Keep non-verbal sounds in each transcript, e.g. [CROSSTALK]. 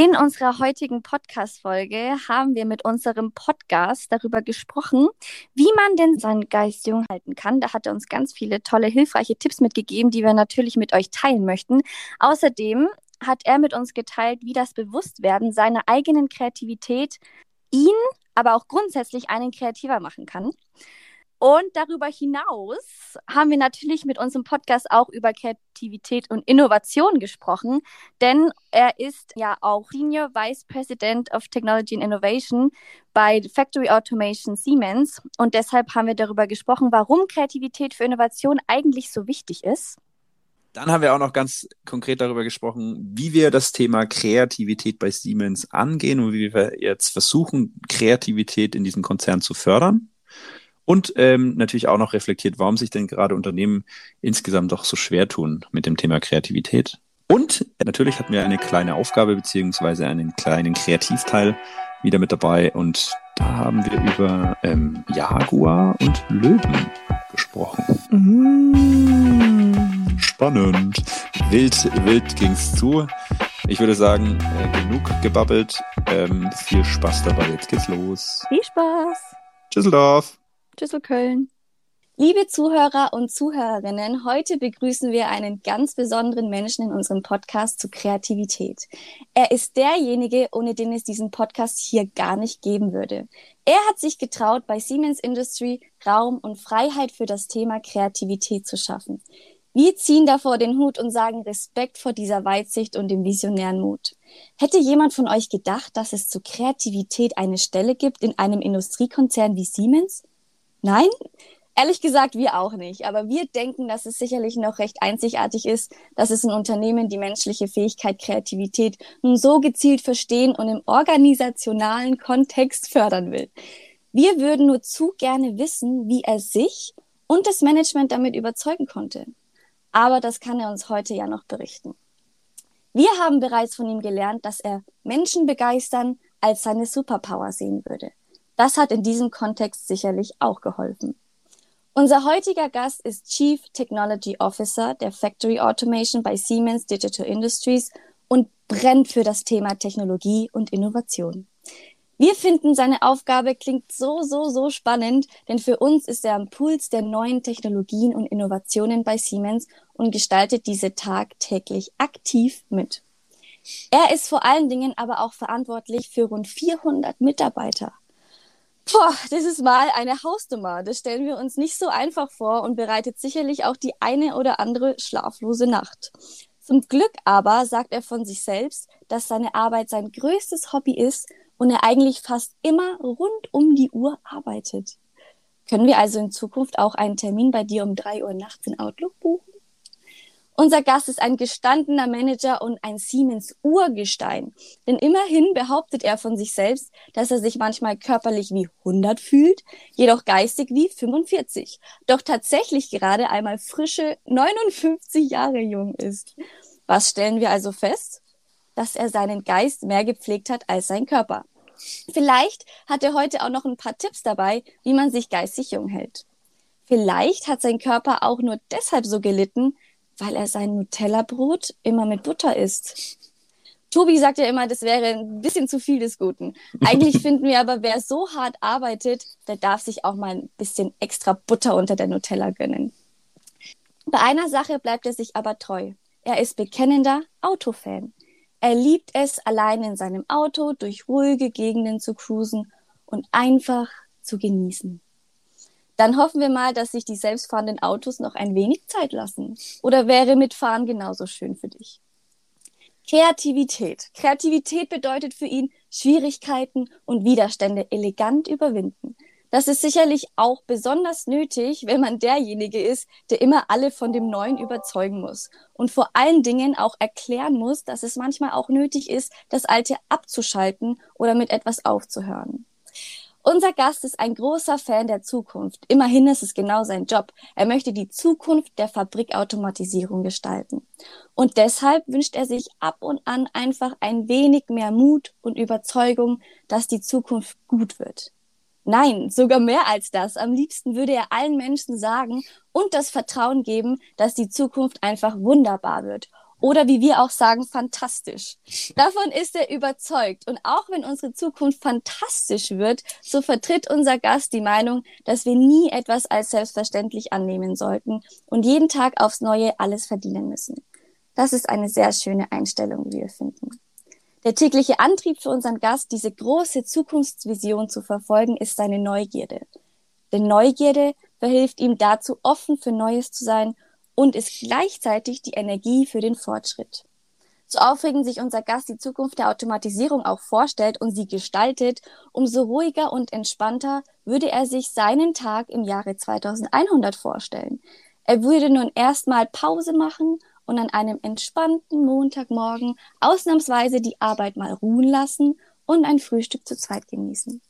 In unserer heutigen Podcast-Folge haben wir mit unserem Podcast darüber gesprochen, wie man denn seinen Geist jung halten kann. Da hat er uns ganz viele tolle, hilfreiche Tipps mitgegeben, die wir natürlich mit euch teilen möchten. Außerdem hat er mit uns geteilt, wie das Bewusstwerden seiner eigenen Kreativität ihn, aber auch grundsätzlich einen kreativer machen kann. Und darüber hinaus haben wir natürlich mit unserem Podcast auch über Kreativität und Innovation gesprochen, denn er ist ja auch Senior Vice President of Technology and Innovation bei Factory Automation Siemens. Und deshalb haben wir darüber gesprochen, warum Kreativität für Innovation eigentlich so wichtig ist. Dann haben wir auch noch ganz konkret darüber gesprochen, wie wir das Thema Kreativität bei Siemens angehen und wie wir jetzt versuchen, Kreativität in diesem Konzern zu fördern. Und ähm, natürlich auch noch reflektiert, warum sich denn gerade Unternehmen insgesamt doch so schwer tun mit dem Thema Kreativität. Und natürlich hatten wir eine kleine Aufgabe beziehungsweise einen kleinen Kreativteil wieder mit dabei. Und da haben wir über ähm, Jaguar und Löwen gesprochen. Mm. Spannend. Wild, wild ging's zu. Ich würde sagen, äh, genug gebabbelt. Ähm, viel Spaß dabei. Jetzt geht's los. Viel Spaß. Düsseldorf. Tschüssel Köln. Liebe Zuhörer und Zuhörerinnen, heute begrüßen wir einen ganz besonderen Menschen in unserem Podcast zu Kreativität. Er ist derjenige, ohne den es diesen Podcast hier gar nicht geben würde. Er hat sich getraut, bei Siemens Industry Raum und Freiheit für das Thema Kreativität zu schaffen. Wir ziehen davor den Hut und sagen Respekt vor dieser Weitsicht und dem visionären Mut. Hätte jemand von euch gedacht, dass es zu Kreativität eine Stelle gibt in einem Industriekonzern wie Siemens? Nein? Ehrlich gesagt, wir auch nicht. Aber wir denken, dass es sicherlich noch recht einzigartig ist, dass es ein Unternehmen die menschliche Fähigkeit, Kreativität nun so gezielt verstehen und im organisationalen Kontext fördern will. Wir würden nur zu gerne wissen, wie er sich und das Management damit überzeugen konnte. Aber das kann er uns heute ja noch berichten. Wir haben bereits von ihm gelernt, dass er Menschen begeistern als seine Superpower sehen würde. Das hat in diesem Kontext sicherlich auch geholfen. Unser heutiger Gast ist Chief Technology Officer der Factory Automation bei Siemens Digital Industries und brennt für das Thema Technologie und Innovation. Wir finden, seine Aufgabe klingt so, so, so spannend, denn für uns ist er am Puls der neuen Technologien und Innovationen bei Siemens und gestaltet diese tagtäglich aktiv mit. Er ist vor allen Dingen aber auch verantwortlich für rund 400 Mitarbeiter. Boah, das ist mal eine Hausnummer. Das stellen wir uns nicht so einfach vor und bereitet sicherlich auch die eine oder andere schlaflose Nacht. Zum Glück aber sagt er von sich selbst, dass seine Arbeit sein größtes Hobby ist und er eigentlich fast immer rund um die Uhr arbeitet. Können wir also in Zukunft auch einen Termin bei dir um drei Uhr nachts in Outlook buchen? Unser Gast ist ein gestandener Manager und ein Siemens Urgestein. Denn immerhin behauptet er von sich selbst, dass er sich manchmal körperlich wie 100 fühlt, jedoch geistig wie 45. Doch tatsächlich gerade einmal frische 59 Jahre jung ist. Was stellen wir also fest? Dass er seinen Geist mehr gepflegt hat als sein Körper. Vielleicht hat er heute auch noch ein paar Tipps dabei, wie man sich geistig jung hält. Vielleicht hat sein Körper auch nur deshalb so gelitten, weil er sein Nutella-Brot immer mit Butter isst. Tobi sagt ja immer, das wäre ein bisschen zu viel des Guten. [LAUGHS] Eigentlich finden wir aber, wer so hart arbeitet, der darf sich auch mal ein bisschen extra Butter unter der Nutella gönnen. Bei einer Sache bleibt er sich aber treu. Er ist bekennender Autofan. Er liebt es, allein in seinem Auto durch ruhige Gegenden zu cruisen und einfach zu genießen. Dann hoffen wir mal, dass sich die selbstfahrenden Autos noch ein wenig Zeit lassen. Oder wäre mitfahren genauso schön für dich? Kreativität. Kreativität bedeutet für ihn Schwierigkeiten und Widerstände elegant überwinden. Das ist sicherlich auch besonders nötig, wenn man derjenige ist, der immer alle von dem Neuen überzeugen muss und vor allen Dingen auch erklären muss, dass es manchmal auch nötig ist, das Alte abzuschalten oder mit etwas aufzuhören. Unser Gast ist ein großer Fan der Zukunft. Immerhin ist es genau sein Job. Er möchte die Zukunft der Fabrikautomatisierung gestalten. Und deshalb wünscht er sich ab und an einfach ein wenig mehr Mut und Überzeugung, dass die Zukunft gut wird. Nein, sogar mehr als das. Am liebsten würde er allen Menschen sagen und das Vertrauen geben, dass die Zukunft einfach wunderbar wird oder wie wir auch sagen, fantastisch. Davon ist er überzeugt. Und auch wenn unsere Zukunft fantastisch wird, so vertritt unser Gast die Meinung, dass wir nie etwas als selbstverständlich annehmen sollten und jeden Tag aufs Neue alles verdienen müssen. Das ist eine sehr schöne Einstellung, wie wir finden. Der tägliche Antrieb für unseren Gast, diese große Zukunftsvision zu verfolgen, ist seine Neugierde. Denn Neugierde verhilft ihm dazu, offen für Neues zu sein und ist gleichzeitig die Energie für den Fortschritt. So aufregend sich unser Gast die Zukunft der Automatisierung auch vorstellt und sie gestaltet, umso ruhiger und entspannter würde er sich seinen Tag im Jahre 2100 vorstellen. Er würde nun erstmal Pause machen und an einem entspannten Montagmorgen ausnahmsweise die Arbeit mal ruhen lassen und ein Frühstück zu zweit genießen.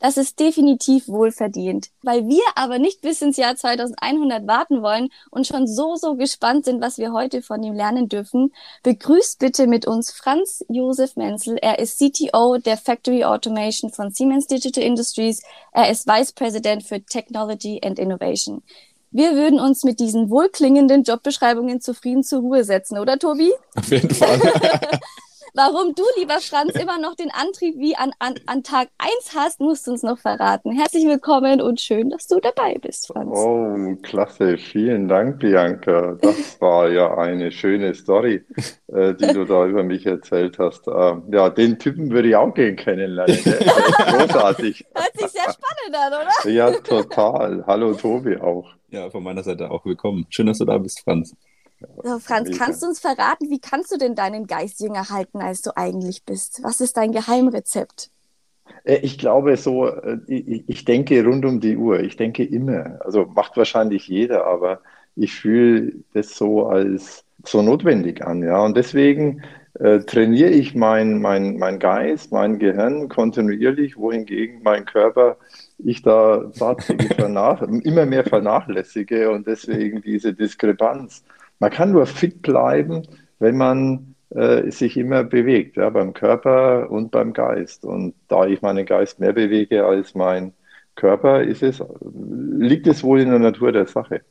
Das ist definitiv wohlverdient. Weil wir aber nicht bis ins Jahr 2100 warten wollen und schon so, so gespannt sind, was wir heute von ihm lernen dürfen, begrüßt bitte mit uns Franz Josef Menzel. Er ist CTO der Factory Automation von Siemens Digital Industries. Er ist Vice President für Technology and Innovation. Wir würden uns mit diesen wohlklingenden Jobbeschreibungen zufrieden zur Ruhe setzen, oder Tobi? Auf jeden Fall. [LAUGHS] Warum du, lieber Franz, immer noch den Antrieb wie an, an, an Tag 1 hast, musst du uns noch verraten. Herzlich willkommen und schön, dass du dabei bist, Franz. Oh, klasse. Vielen Dank, Bianca. Das war ja eine schöne Story, äh, die du da über mich erzählt hast. Äh, ja, den Typen würde ich auch gehen kennenlernen. [LAUGHS] Großartig. Hört sich sehr spannend an, oder? Ja, total. Hallo, Tobi auch. Ja, von meiner Seite auch willkommen. Schön, dass du da bist, Franz. So, Franz, kannst du uns verraten, wie kannst du denn deinen Geist jünger halten, als du eigentlich bist? Was ist dein Geheimrezept? Äh, ich glaube so, äh, ich denke rund um die Uhr. Ich denke immer. Also macht wahrscheinlich jeder, aber ich fühle das so als so notwendig an. Ja, und deswegen äh, trainiere ich mein, mein, mein Geist, mein Gehirn kontinuierlich, wohingegen mein Körper ich da tatsächlich [LAUGHS] immer mehr vernachlässige und deswegen diese Diskrepanz. Man kann nur fit bleiben, wenn man äh, sich immer bewegt, ja, beim Körper und beim Geist. Und da ich meinen Geist mehr bewege als mein Körper, ist es, liegt es wohl in der Natur der Sache.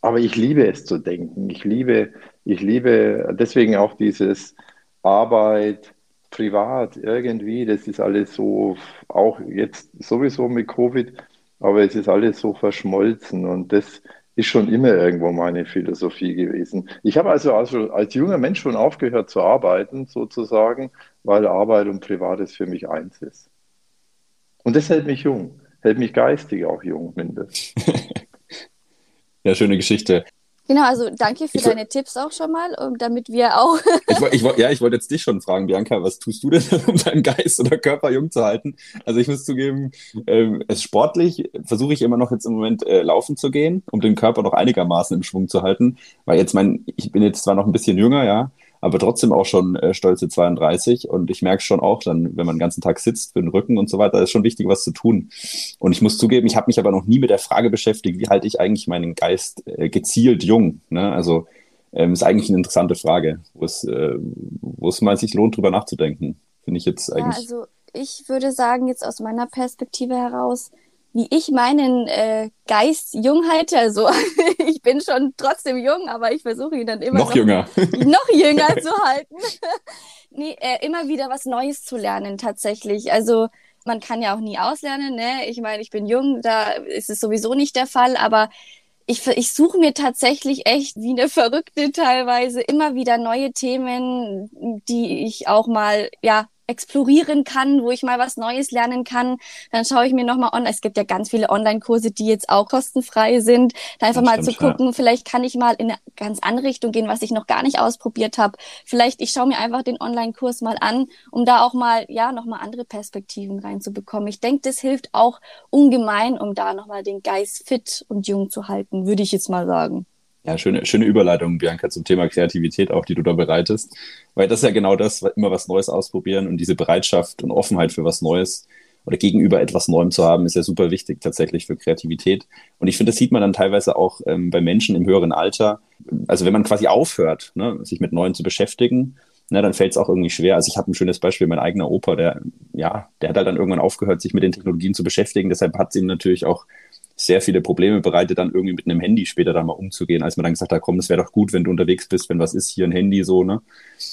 Aber ich liebe es zu denken. Ich liebe, ich liebe deswegen auch dieses Arbeit, privat irgendwie. Das ist alles so, auch jetzt sowieso mit Covid, aber es ist alles so verschmolzen. Und das ist schon immer irgendwo meine Philosophie gewesen. Ich habe also, also als junger Mensch schon aufgehört zu arbeiten, sozusagen, weil Arbeit und Privates für mich eins ist. Und das hält mich jung, hält mich geistig auch jung, mindestens. [LAUGHS] ja, schöne Geschichte. Genau, also danke für ich deine Tipps auch schon mal, damit wir auch. [LAUGHS] ich, ich, ja, ich wollte jetzt dich schon fragen, Bianca, was tust du denn, [LAUGHS] um deinen Geist oder Körper jung zu halten? Also ich muss zugeben, ähm, es sportlich versuche ich immer noch jetzt im Moment äh, laufen zu gehen, um den Körper noch einigermaßen im Schwung zu halten. Weil jetzt mein, ich bin jetzt zwar noch ein bisschen jünger, ja, aber trotzdem auch schon äh, stolze 32. Und ich merke schon auch dann, wenn man den ganzen Tag sitzt für den Rücken und so weiter, ist schon wichtig, was zu tun. Und ich muss zugeben, ich habe mich aber noch nie mit der Frage beschäftigt, wie halte ich eigentlich meinen Geist äh, gezielt jung? Ne? Also ähm, ist eigentlich eine interessante Frage, wo es, äh, wo es mal sich lohnt, drüber nachzudenken. Finde ich jetzt eigentlich. Ja, also ich würde sagen, jetzt aus meiner Perspektive heraus, wie ich meinen äh, Geist jung halte. Also [LAUGHS] ich bin schon trotzdem jung, aber ich versuche ihn dann immer noch, noch jünger, [LAUGHS] noch jünger [LAUGHS] zu halten. nee, äh, immer wieder was Neues zu lernen tatsächlich. Also man kann ja auch nie auslernen. Ne? Ich meine, ich bin jung, da ist es sowieso nicht der Fall, aber ich, ich suche mir tatsächlich echt wie eine Verrückte teilweise immer wieder neue Themen, die ich auch mal ja explorieren kann, wo ich mal was Neues lernen kann. Dann schaue ich mir nochmal online. Es gibt ja ganz viele Online-Kurse, die jetzt auch kostenfrei sind. Da einfach das mal stimmt, zu gucken, ja. vielleicht kann ich mal in eine ganz andere Richtung gehen, was ich noch gar nicht ausprobiert habe. Vielleicht ich schaue mir einfach den Online-Kurs mal an, um da auch mal, ja, nochmal andere Perspektiven reinzubekommen. Ich denke, das hilft auch ungemein, um da nochmal den Geist fit und jung zu halten, würde ich jetzt mal sagen. Ja, schöne, schöne Überleitung, Bianca, zum Thema Kreativität auch, die du da bereitest. Weil das ist ja genau das, immer was Neues ausprobieren und diese Bereitschaft und Offenheit für was Neues oder gegenüber etwas Neuem zu haben, ist ja super wichtig tatsächlich für Kreativität. Und ich finde, das sieht man dann teilweise auch ähm, bei Menschen im höheren Alter. Also wenn man quasi aufhört, ne, sich mit Neuem zu beschäftigen, ne, dann fällt es auch irgendwie schwer. Also ich habe ein schönes Beispiel, mein eigener Opa, der, ja, der hat halt dann irgendwann aufgehört, sich mit den Technologien zu beschäftigen. Deshalb hat es ihm natürlich auch sehr viele Probleme bereitet, dann irgendwie mit einem Handy später dann mal umzugehen, als man dann gesagt hat, komm, das wäre doch gut, wenn du unterwegs bist, wenn was ist, hier ein Handy so, ne?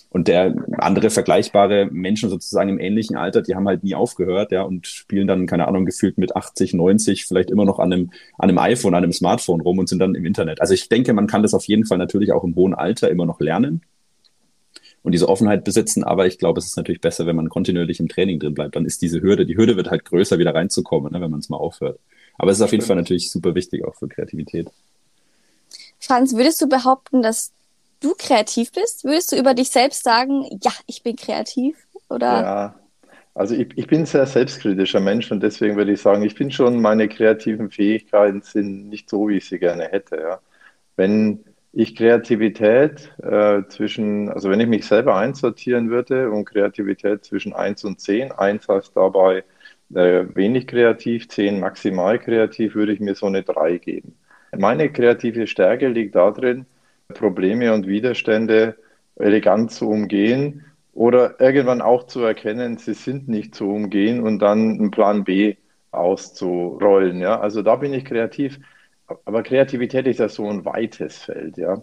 Und der andere vergleichbare Menschen sozusagen im ähnlichen Alter, die haben halt nie aufgehört, ja, und spielen dann, keine Ahnung, gefühlt mit 80, 90 vielleicht immer noch an einem, an einem iPhone, an einem Smartphone rum und sind dann im Internet. Also ich denke, man kann das auf jeden Fall natürlich auch im hohen Alter immer noch lernen und diese Offenheit besitzen. Aber ich glaube, es ist natürlich besser, wenn man kontinuierlich im Training drin bleibt. Dann ist diese Hürde, die Hürde wird halt größer, wieder reinzukommen, ne, wenn man es mal aufhört. Aber es ist auf jeden Fall natürlich super wichtig auch für Kreativität. Franz, würdest du behaupten, dass du kreativ bist? Würdest du über dich selbst sagen, ja, ich bin kreativ? Oder? Ja, also ich, ich bin ein sehr selbstkritischer Mensch und deswegen würde ich sagen, ich bin schon, meine kreativen Fähigkeiten sind nicht so, wie ich sie gerne hätte. Ja. Wenn ich Kreativität äh, zwischen, also wenn ich mich selber einsortieren würde und Kreativität zwischen 1 und 10, 1 heißt dabei äh, wenig kreativ, 10 maximal kreativ, würde ich mir so eine 3 geben. Meine kreative Stärke liegt darin, Probleme und Widerstände elegant zu umgehen oder irgendwann auch zu erkennen, sie sind nicht zu umgehen und dann einen Plan B auszurollen. Ja? Also da bin ich kreativ. Aber Kreativität ist ja so ein weites Feld. Ja?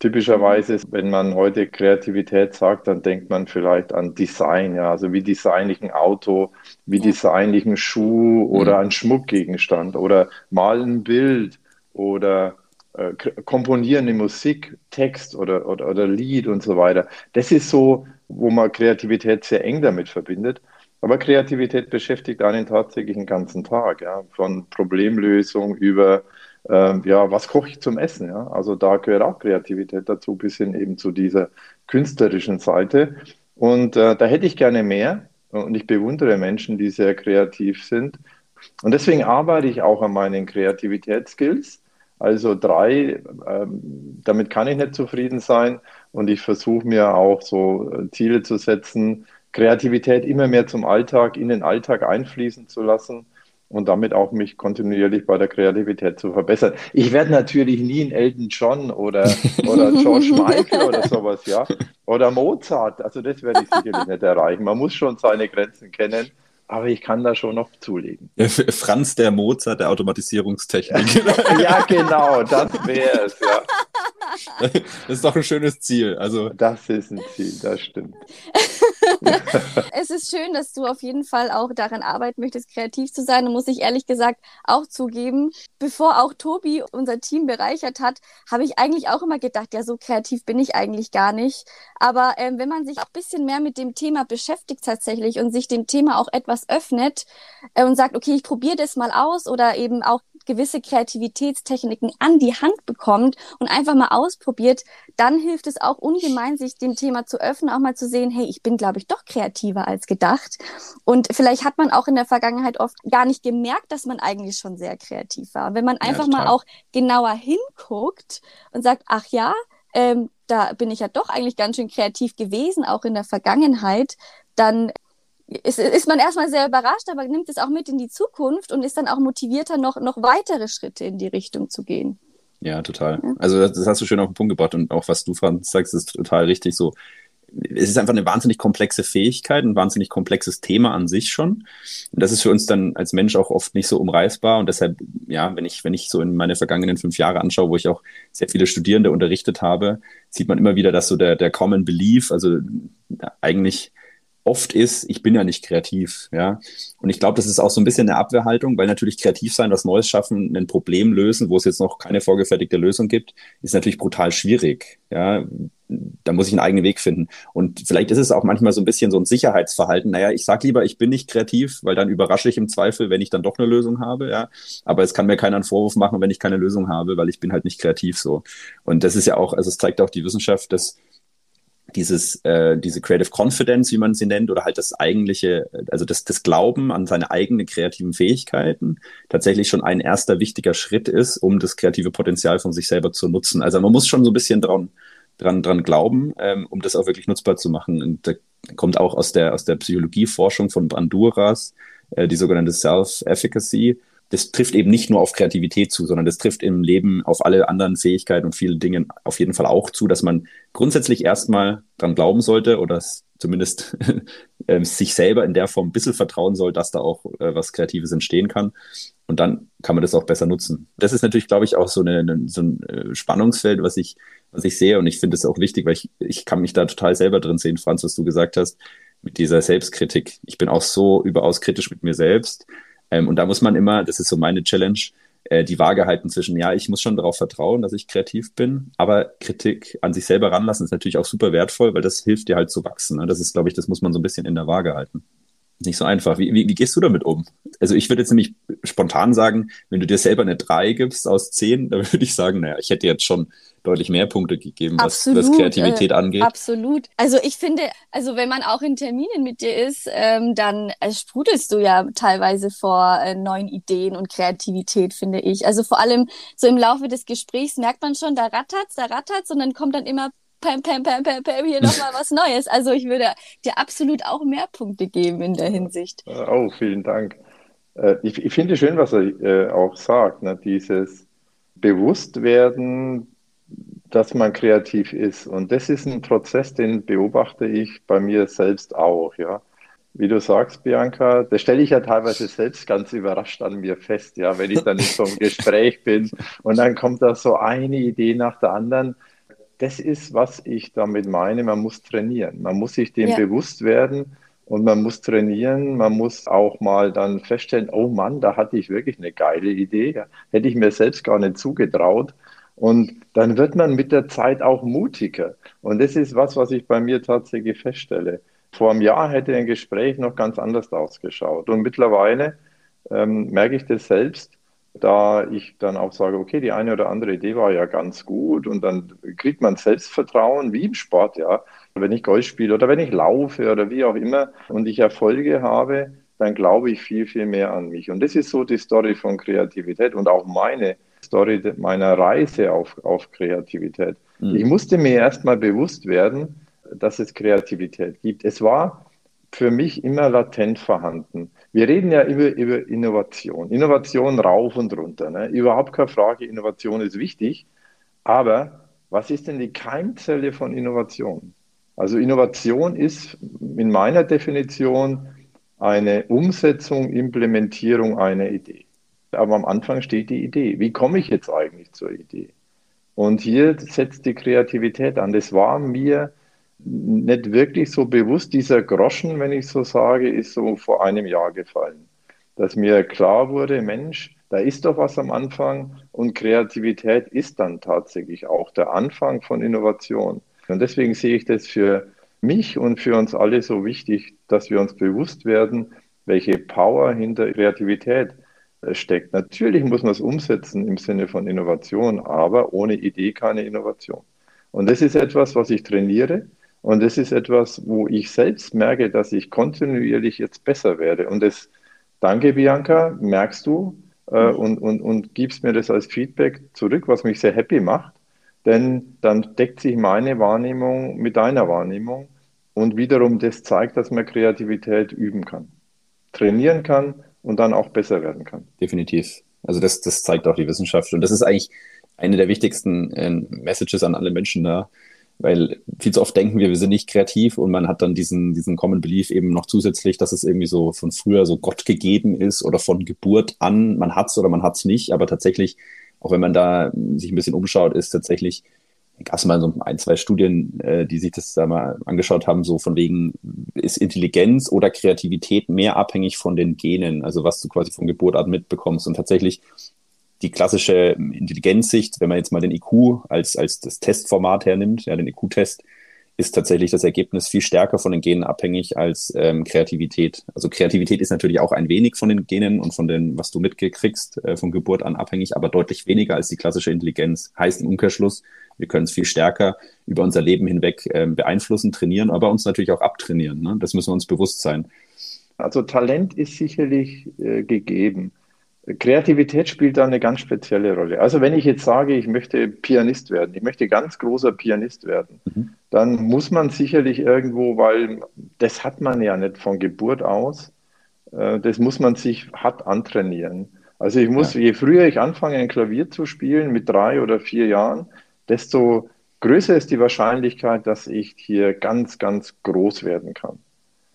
Typischerweise, wenn man heute Kreativität sagt, dann denkt man vielleicht an Design, ja, also wie design ich ein Auto, wie ja. design ich einen Schuh oder mhm. einen Schmuckgegenstand oder malen ein Bild oder äh, komponieren eine Musik, Text oder, oder, oder Lied und so weiter. Das ist so, wo man Kreativität sehr eng damit verbindet. Aber Kreativität beschäftigt einen tatsächlich den ganzen Tag, ja, von Problemlösung über ähm, ja, was koche ich zum Essen? Ja? Also da gehört auch Kreativität dazu, bis hin eben zu dieser künstlerischen Seite. Und äh, da hätte ich gerne mehr. Und ich bewundere Menschen, die sehr kreativ sind. Und deswegen arbeite ich auch an meinen Kreativitätsskills. Also drei, ähm, damit kann ich nicht zufrieden sein. Und ich versuche mir auch so äh, Ziele zu setzen, Kreativität immer mehr zum Alltag, in den Alltag einfließen zu lassen und damit auch mich kontinuierlich bei der Kreativität zu verbessern. Ich werde natürlich nie ein Elton John oder, oder [LAUGHS] George Michael oder sowas, ja, oder Mozart. Also das werde ich sicherlich nicht erreichen. Man muss schon seine Grenzen kennen. Aber ich kann da schon noch zulegen. Franz der Mozart der Automatisierungstechnik. [LAUGHS] ja, genau, das wäre es, ja. Das ist doch ein schönes Ziel. Also. Das ist ein Ziel, das stimmt. [LAUGHS] es ist schön, dass du auf jeden Fall auch daran arbeiten möchtest, kreativ zu sein. Und muss ich ehrlich gesagt auch zugeben, bevor auch Tobi unser Team bereichert hat, habe ich eigentlich auch immer gedacht, ja, so kreativ bin ich eigentlich gar nicht. Aber ähm, wenn man sich auch ein bisschen mehr mit dem Thema beschäftigt tatsächlich und sich dem Thema auch etwas öffnet äh, und sagt, okay, ich probiere das mal aus oder eben auch gewisse Kreativitätstechniken an die Hand bekommt und einfach mal ausprobiert, dann hilft es auch ungemein, sich dem Thema zu öffnen, auch mal zu sehen, hey, ich bin, glaube ich, doch kreativer als gedacht. Und vielleicht hat man auch in der Vergangenheit oft gar nicht gemerkt, dass man eigentlich schon sehr kreativ war. Wenn man einfach ja, mal auch genauer hinguckt und sagt, ach ja, ähm, da bin ich ja doch eigentlich ganz schön kreativ gewesen, auch in der Vergangenheit, dann ist, ist man erstmal sehr überrascht, aber nimmt es auch mit in die Zukunft und ist dann auch motivierter, noch, noch weitere Schritte in die Richtung zu gehen. Ja, total. Ja. Also das, das, hast du schön auf den Punkt gebracht und auch was du Franz sagst, ist total richtig so. Es ist einfach eine wahnsinnig komplexe Fähigkeit, ein wahnsinnig komplexes Thema an sich schon. Und das ist für uns dann als Mensch auch oft nicht so umreißbar. Und deshalb, ja, wenn ich, wenn ich so in meine vergangenen fünf Jahre anschaue, wo ich auch sehr viele Studierende unterrichtet habe, sieht man immer wieder, dass so der, der Common Belief, also eigentlich oft ist, ich bin ja nicht kreativ, ja. Und ich glaube, das ist auch so ein bisschen eine Abwehrhaltung, weil natürlich kreativ sein, was Neues schaffen, ein Problem lösen, wo es jetzt noch keine vorgefertigte Lösung gibt, ist natürlich brutal schwierig, ja. da muss ich einen eigenen Weg finden. Und vielleicht ist es auch manchmal so ein bisschen so ein Sicherheitsverhalten. Naja, ich sage lieber, ich bin nicht kreativ, weil dann überrasche ich im Zweifel, wenn ich dann doch eine Lösung habe. Ja, aber es kann mir keiner einen Vorwurf machen, wenn ich keine Lösung habe, weil ich bin halt nicht kreativ so. Und das ist ja auch, also es zeigt auch die Wissenschaft, dass dieses, äh, diese Creative Confidence, wie man sie nennt, oder halt das eigentliche, also das, das Glauben an seine eigenen kreativen Fähigkeiten tatsächlich schon ein erster wichtiger Schritt ist, um das kreative Potenzial von sich selber zu nutzen. Also man muss schon so ein bisschen dran, dran, dran glauben, ähm, um das auch wirklich nutzbar zu machen. Und da kommt auch aus der, aus der Psychologieforschung von Banduras, äh, die sogenannte Self-Efficacy. Das trifft eben nicht nur auf Kreativität zu, sondern das trifft im Leben auf alle anderen Fähigkeiten und viele Dinge auf jeden Fall auch zu, dass man grundsätzlich erstmal dran glauben sollte oder zumindest [LAUGHS] äh, sich selber in der Form ein bisschen vertrauen soll, dass da auch äh, was Kreatives entstehen kann. Und dann kann man das auch besser nutzen. Das ist natürlich, glaube ich, auch so, eine, eine, so ein äh, Spannungsfeld, was ich, was ich sehe. Und ich finde es auch wichtig, weil ich, ich kann mich da total selber drin sehen, Franz, was du gesagt hast, mit dieser Selbstkritik. Ich bin auch so überaus kritisch mit mir selbst. Ähm, und da muss man immer, das ist so meine Challenge, äh, die Waage halten zwischen, ja, ich muss schon darauf vertrauen, dass ich kreativ bin, aber Kritik an sich selber ranlassen ist natürlich auch super wertvoll, weil das hilft dir halt zu wachsen. Ne? Das ist, glaube ich, das muss man so ein bisschen in der Waage halten nicht so einfach. Wie, wie, wie gehst du damit um? Also ich würde jetzt nämlich spontan sagen, wenn du dir selber eine 3 gibst aus 10, dann [LAUGHS] würde ich sagen, naja, ich hätte jetzt schon deutlich mehr Punkte gegeben, was, was Kreativität äh, angeht. Absolut. Also ich finde, also wenn man auch in Terminen mit dir ist, ähm, dann äh, sprudelst du ja teilweise vor äh, neuen Ideen und Kreativität, finde ich. Also vor allem so im Laufe des Gesprächs merkt man schon, da rattert's, da rattert's und dann kommt dann immer pam, pam, pam, pam, pam, hier nochmal was Neues. Also ich würde dir absolut auch mehr Punkte geben in der Hinsicht. Oh, vielen Dank. Äh, ich, ich finde schön, was er äh, auch sagt, ne? dieses Bewusstwerden, dass man kreativ ist. Und das ist ein Prozess, den beobachte ich bei mir selbst auch, ja. Wie du sagst, Bianca, das stelle ich ja teilweise selbst ganz überrascht an mir fest, ja, wenn ich dann in so einem [LAUGHS] Gespräch bin und dann kommt da so eine Idee nach der anderen das ist, was ich damit meine. Man muss trainieren. Man muss sich dem ja. bewusst werden und man muss trainieren. Man muss auch mal dann feststellen, oh Mann, da hatte ich wirklich eine geile Idee. Hätte ich mir selbst gar nicht zugetraut. Und dann wird man mit der Zeit auch mutiger. Und das ist was, was ich bei mir tatsächlich feststelle. Vor einem Jahr hätte ein Gespräch noch ganz anders ausgeschaut. Und mittlerweile ähm, merke ich das selbst da ich dann auch sage, okay, die eine oder andere Idee war ja ganz gut und dann kriegt man Selbstvertrauen, wie im Sport, ja. Wenn ich Golf spiele oder wenn ich laufe oder wie auch immer und ich Erfolge habe, dann glaube ich viel, viel mehr an mich. Und das ist so die Story von Kreativität und auch meine Story meiner Reise auf, auf Kreativität. Mhm. Ich musste mir erstmal bewusst werden, dass es Kreativität gibt. Es war für mich immer latent vorhanden. Wir reden ja über, über Innovation. Innovation rauf und runter. Ne? Überhaupt keine Frage, Innovation ist wichtig. Aber was ist denn die Keimzelle von Innovation? Also Innovation ist in meiner Definition eine Umsetzung, Implementierung einer Idee. Aber am Anfang steht die Idee. Wie komme ich jetzt eigentlich zur Idee? Und hier setzt die Kreativität an. Das war mir nicht wirklich so bewusst. Dieser Groschen, wenn ich so sage, ist so vor einem Jahr gefallen. Dass mir klar wurde, Mensch, da ist doch was am Anfang und Kreativität ist dann tatsächlich auch der Anfang von Innovation. Und deswegen sehe ich das für mich und für uns alle so wichtig, dass wir uns bewusst werden, welche Power hinter Kreativität steckt. Natürlich muss man es umsetzen im Sinne von Innovation, aber ohne Idee keine Innovation. Und das ist etwas, was ich trainiere und das ist etwas, wo ich selbst merke, dass ich kontinuierlich jetzt besser werde. Und das, danke Bianca, merkst du äh, mhm. und, und, und gibst mir das als Feedback zurück, was mich sehr happy macht. Denn dann deckt sich meine Wahrnehmung mit deiner Wahrnehmung. Und wiederum, das zeigt, dass man Kreativität üben kann, trainieren kann und dann auch besser werden kann. Definitiv. Also das, das zeigt auch die Wissenschaft. Und das ist eigentlich eine der wichtigsten äh, Messages an alle Menschen da. Weil viel zu oft denken wir, wir sind nicht kreativ und man hat dann diesen, diesen Common Belief eben noch zusätzlich, dass es irgendwie so von früher so Gott gegeben ist oder von Geburt an, man hat's oder man hat's nicht. Aber tatsächlich, auch wenn man da sich ein bisschen umschaut, ist tatsächlich, gab es mal so ein, zwei Studien, äh, die sich das da mal angeschaut haben, so von wegen, ist Intelligenz oder Kreativität mehr abhängig von den Genen, also was du quasi von Geburt an mitbekommst. Und tatsächlich die klassische Intelligenzsicht, wenn man jetzt mal den IQ als, als das Testformat hernimmt, ja, den IQ-Test, ist tatsächlich das Ergebnis viel stärker von den Genen abhängig als ähm, Kreativität. Also Kreativität ist natürlich auch ein wenig von den Genen und von den, was du mitgekriegst, äh, von Geburt an abhängig, aber deutlich weniger als die klassische Intelligenz. Heißt im Umkehrschluss, wir können es viel stärker über unser Leben hinweg äh, beeinflussen, trainieren, aber uns natürlich auch abtrainieren. Ne? Das müssen wir uns bewusst sein. Also Talent ist sicherlich äh, gegeben. Kreativität spielt da eine ganz spezielle Rolle. Also wenn ich jetzt sage, ich möchte Pianist werden, ich möchte ganz großer Pianist werden, mhm. dann muss man sicherlich irgendwo, weil das hat man ja nicht von Geburt aus, äh, das muss man sich hart antrainieren. Also ich muss, ja. je früher ich anfange, ein Klavier zu spielen, mit drei oder vier Jahren, desto größer ist die Wahrscheinlichkeit, dass ich hier ganz, ganz groß werden kann.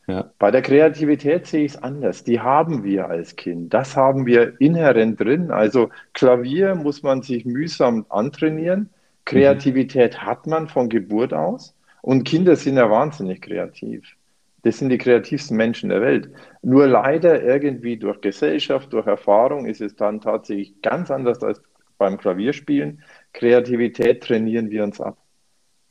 Ja. Bei der Kreativität sehe ich es anders. Die haben wir als Kind. Das haben wir inhärent drin. Also Klavier muss man sich mühsam antrainieren. Kreativität mhm. hat man von Geburt aus. Und Kinder sind ja wahnsinnig kreativ. Das sind die kreativsten Menschen der Welt. Nur leider irgendwie durch Gesellschaft, durch Erfahrung ist es dann tatsächlich ganz anders als beim Klavierspielen. Kreativität trainieren wir uns ab.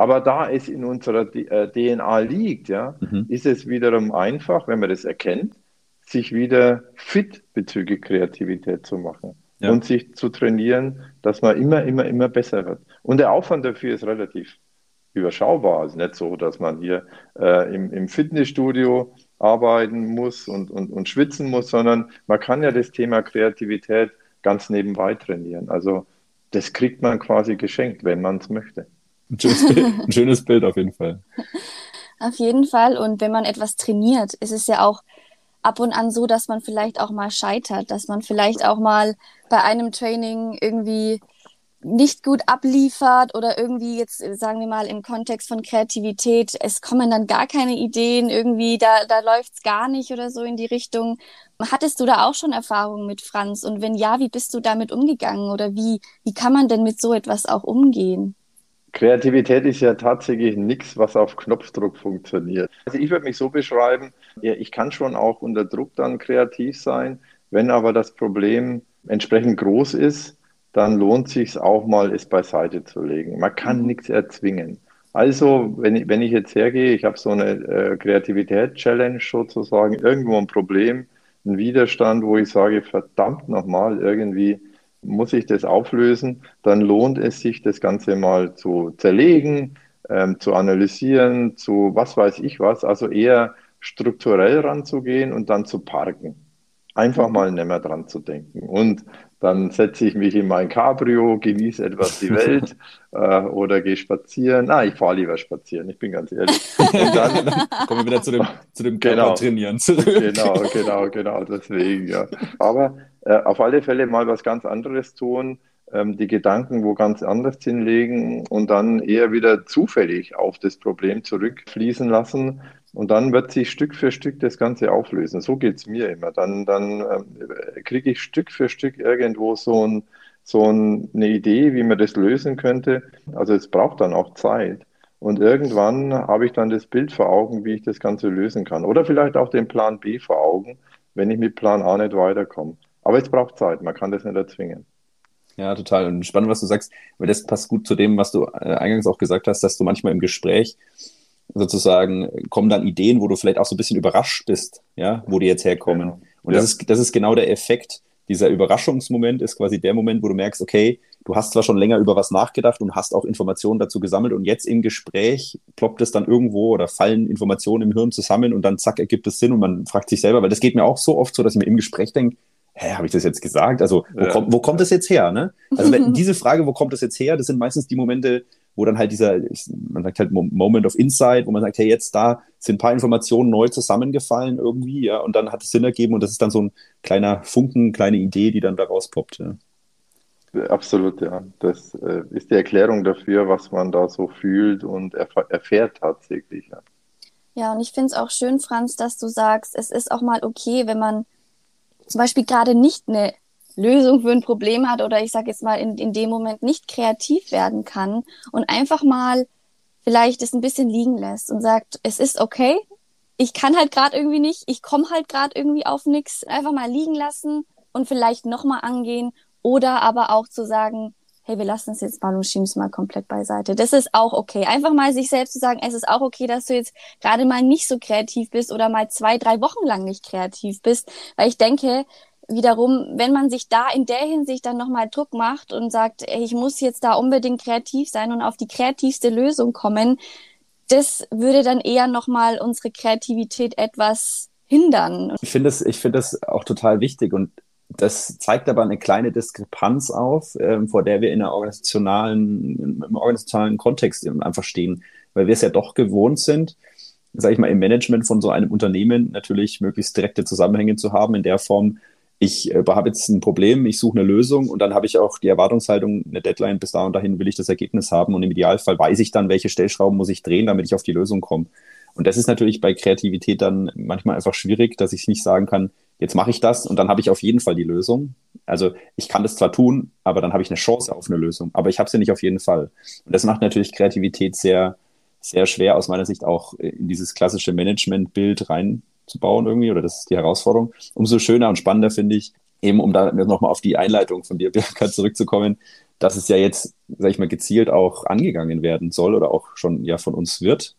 Aber da es in unserer DNA äh, liegt, ja, mhm. ist es wiederum einfach, wenn man das erkennt, sich wieder fit bezüglich Kreativität zu machen ja. und sich zu trainieren, dass man immer, immer, immer besser wird. Und der Aufwand dafür ist relativ überschaubar. Also nicht so, dass man hier äh, im, im, Fitnessstudio arbeiten muss und, und, und schwitzen muss, sondern man kann ja das Thema Kreativität ganz nebenbei trainieren. Also das kriegt man quasi geschenkt, wenn man es möchte. Ein schönes, Bild, ein schönes Bild auf jeden Fall. Auf jeden Fall. Und wenn man etwas trainiert, ist es ja auch ab und an so, dass man vielleicht auch mal scheitert, dass man vielleicht auch mal bei einem Training irgendwie nicht gut abliefert oder irgendwie jetzt, sagen wir mal, im Kontext von Kreativität, es kommen dann gar keine Ideen, irgendwie, da, da läuft's gar nicht oder so in die Richtung. Hattest du da auch schon Erfahrungen mit Franz? Und wenn ja, wie bist du damit umgegangen oder wie, wie kann man denn mit so etwas auch umgehen? Kreativität ist ja tatsächlich nichts, was auf Knopfdruck funktioniert. Also ich würde mich so beschreiben, ja, ich kann schon auch unter Druck dann kreativ sein, wenn aber das Problem entsprechend groß ist, dann lohnt sich auch mal, es beiseite zu legen. Man kann mhm. nichts erzwingen. Also, wenn ich, wenn ich jetzt hergehe, ich habe so eine äh, Kreativität-Challenge sozusagen, irgendwo ein Problem, ein Widerstand, wo ich sage, verdammt nochmal, irgendwie muss ich das auflösen, dann lohnt es sich, das Ganze mal zu zerlegen, ähm, zu analysieren, zu was weiß ich was, also eher strukturell ranzugehen und dann zu parken. Einfach mal nicht mehr dran zu denken. Und dann setze ich mich in mein Cabrio, genieße etwas die Welt [LAUGHS] äh, oder gehe spazieren. Ah, ich fahre lieber spazieren, ich bin ganz ehrlich. Und dann, [LAUGHS] kommen wir wieder zu dem, zu dem genau, trainieren zurück. Genau, genau, genau, deswegen, ja. Aber äh, auf alle Fälle mal was ganz anderes tun, ähm, die Gedanken wo ganz anders hinlegen und dann eher wieder zufällig auf das Problem zurückfließen lassen und dann wird sich Stück für Stück das Ganze auflösen. So geht es mir immer. Dann, dann äh, kriege ich Stück für Stück irgendwo so, ein, so ein, eine Idee, wie man das lösen könnte. Also es braucht dann auch Zeit. Und irgendwann habe ich dann das Bild vor Augen, wie ich das Ganze lösen kann. Oder vielleicht auch den Plan B vor Augen, wenn ich mit Plan A nicht weiterkomme. Aber es braucht Zeit, man kann das nicht erzwingen. Ja, total. Und spannend, was du sagst, weil das passt gut zu dem, was du äh, eingangs auch gesagt hast, dass du manchmal im Gespräch sozusagen kommen dann Ideen, wo du vielleicht auch so ein bisschen überrascht bist, ja, wo die jetzt herkommen. Genau. Und ja. das ist, das ist genau der Effekt. Dieser Überraschungsmoment ist quasi der Moment, wo du merkst, okay, du hast zwar schon länger über was nachgedacht und hast auch Informationen dazu gesammelt und jetzt im Gespräch ploppt es dann irgendwo oder fallen Informationen im Hirn zusammen und dann zack, ergibt es Sinn und man fragt sich selber, weil das geht mir auch so oft so, dass ich mir im Gespräch denke, hä, habe ich das jetzt gesagt? Also, wo, ja. kommt, wo kommt das jetzt her? Ne? Also, wenn, [LAUGHS] diese Frage, wo kommt das jetzt her, das sind meistens die Momente, wo dann halt dieser, man sagt halt Moment of Insight, wo man sagt, hey, jetzt da sind ein paar Informationen neu zusammengefallen irgendwie, ja, und dann hat es Sinn ergeben und das ist dann so ein kleiner Funken, kleine Idee, die dann daraus poppt. Ja. Absolut, ja. Das äh, ist die Erklärung dafür, was man da so fühlt und erf erfährt tatsächlich. Ja. ja, und ich finde es auch schön, Franz, dass du sagst, es ist auch mal okay, wenn man zum Beispiel gerade nicht eine Lösung für ein Problem hat oder ich sage jetzt mal in, in dem Moment nicht kreativ werden kann und einfach mal vielleicht es ein bisschen liegen lässt und sagt, es ist okay, ich kann halt gerade irgendwie nicht, ich komme halt gerade irgendwie auf nichts, einfach mal liegen lassen und vielleicht nochmal angehen Oder aber auch zu sagen, hey, wir lassen es jetzt mal und schieben es mal komplett beiseite. Das ist auch okay. Einfach mal sich selbst zu sagen, es ist auch okay, dass du jetzt gerade mal nicht so kreativ bist oder mal zwei, drei Wochen lang nicht kreativ bist. Weil ich denke, wiederum, wenn man sich da in der Hinsicht dann nochmal Druck macht und sagt, ey, ich muss jetzt da unbedingt kreativ sein und auf die kreativste Lösung kommen, das würde dann eher nochmal unsere Kreativität etwas hindern. Ich finde es, ich finde es auch total wichtig und das zeigt aber eine kleine Diskrepanz auf, äh, vor der wir in einer organisationalen, im organisationalen Kontext einfach stehen, weil wir es ja doch gewohnt sind, sage ich mal, im Management von so einem Unternehmen natürlich möglichst direkte Zusammenhänge zu haben in der Form, ich äh, habe jetzt ein Problem, ich suche eine Lösung und dann habe ich auch die Erwartungshaltung, eine Deadline, bis da und dahin will ich das Ergebnis haben und im Idealfall weiß ich dann, welche Stellschrauben muss ich drehen, damit ich auf die Lösung komme. Und das ist natürlich bei Kreativität dann manchmal einfach schwierig, dass ich nicht sagen kann, jetzt mache ich das und dann habe ich auf jeden Fall die Lösung. Also ich kann das zwar tun, aber dann habe ich eine Chance auf eine Lösung, aber ich habe sie nicht auf jeden Fall. Und das macht natürlich Kreativität sehr, sehr schwer aus meiner Sicht auch in dieses klassische Management-Bild rein zu bauen irgendwie, oder das ist die Herausforderung. Umso schöner und spannender finde ich, eben um da nochmal auf die Einleitung von dir, [LAUGHS] Bianca, zurückzukommen, dass es ja jetzt, sag ich mal, gezielt auch angegangen werden soll oder auch schon ja von uns wird.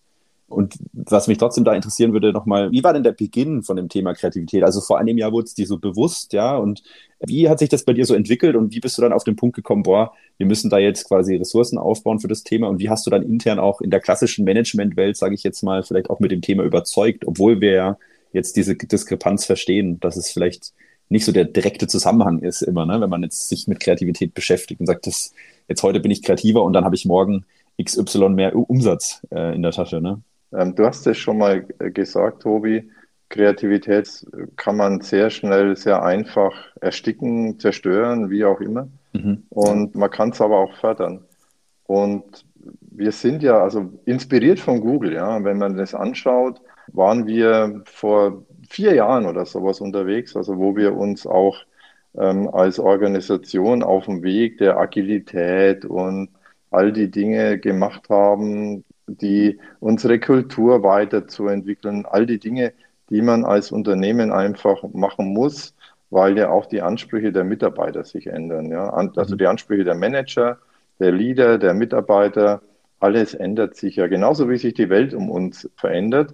Und was mich trotzdem da interessieren würde, nochmal, wie war denn der Beginn von dem Thema Kreativität? Also vor einem Jahr wurde es dir so bewusst, ja, und wie hat sich das bei dir so entwickelt und wie bist du dann auf den Punkt gekommen, boah, wir müssen da jetzt quasi Ressourcen aufbauen für das Thema und wie hast du dann intern auch in der klassischen Managementwelt, sage ich jetzt mal, vielleicht auch mit dem Thema überzeugt, obwohl wir ja jetzt diese Diskrepanz verstehen, dass es vielleicht nicht so der direkte Zusammenhang ist immer, ne? wenn man jetzt sich mit Kreativität beschäftigt und sagt, das, jetzt heute bin ich kreativer und dann habe ich morgen XY mehr Umsatz äh, in der Tasche. Ne? Ähm, du hast es schon mal äh, gesagt, Tobi, Kreativität kann man sehr schnell, sehr einfach ersticken, zerstören, wie auch immer. Mhm. Und man kann es aber auch fördern. Und wir sind ja also inspiriert von Google, ja, wenn man das anschaut, waren wir vor vier Jahren oder sowas unterwegs, also wo wir uns auch ähm, als Organisation auf dem Weg der Agilität und all die Dinge gemacht haben, die unsere Kultur weiterzuentwickeln, all die Dinge, die man als Unternehmen einfach machen muss, weil ja auch die Ansprüche der Mitarbeiter sich ändern. Ja? Also mhm. die Ansprüche der Manager, der Leader, der Mitarbeiter, alles ändert sich ja genauso wie sich die Welt um uns verändert.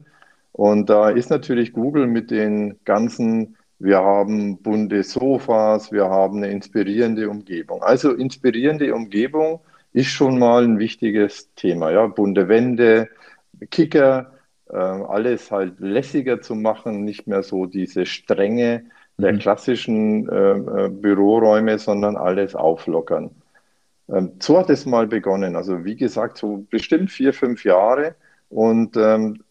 Und da ist natürlich Google mit den ganzen, wir haben bunte Sofas, wir haben eine inspirierende Umgebung. Also inspirierende Umgebung ist schon mal ein wichtiges Thema. Ja, bunte Wände, Kicker, äh, alles halt lässiger zu machen, nicht mehr so diese Strenge der mhm. klassischen äh, äh, Büroräume, sondern alles auflockern. Ähm, so hat es mal begonnen. Also wie gesagt, so bestimmt vier, fünf Jahre. Und ähm,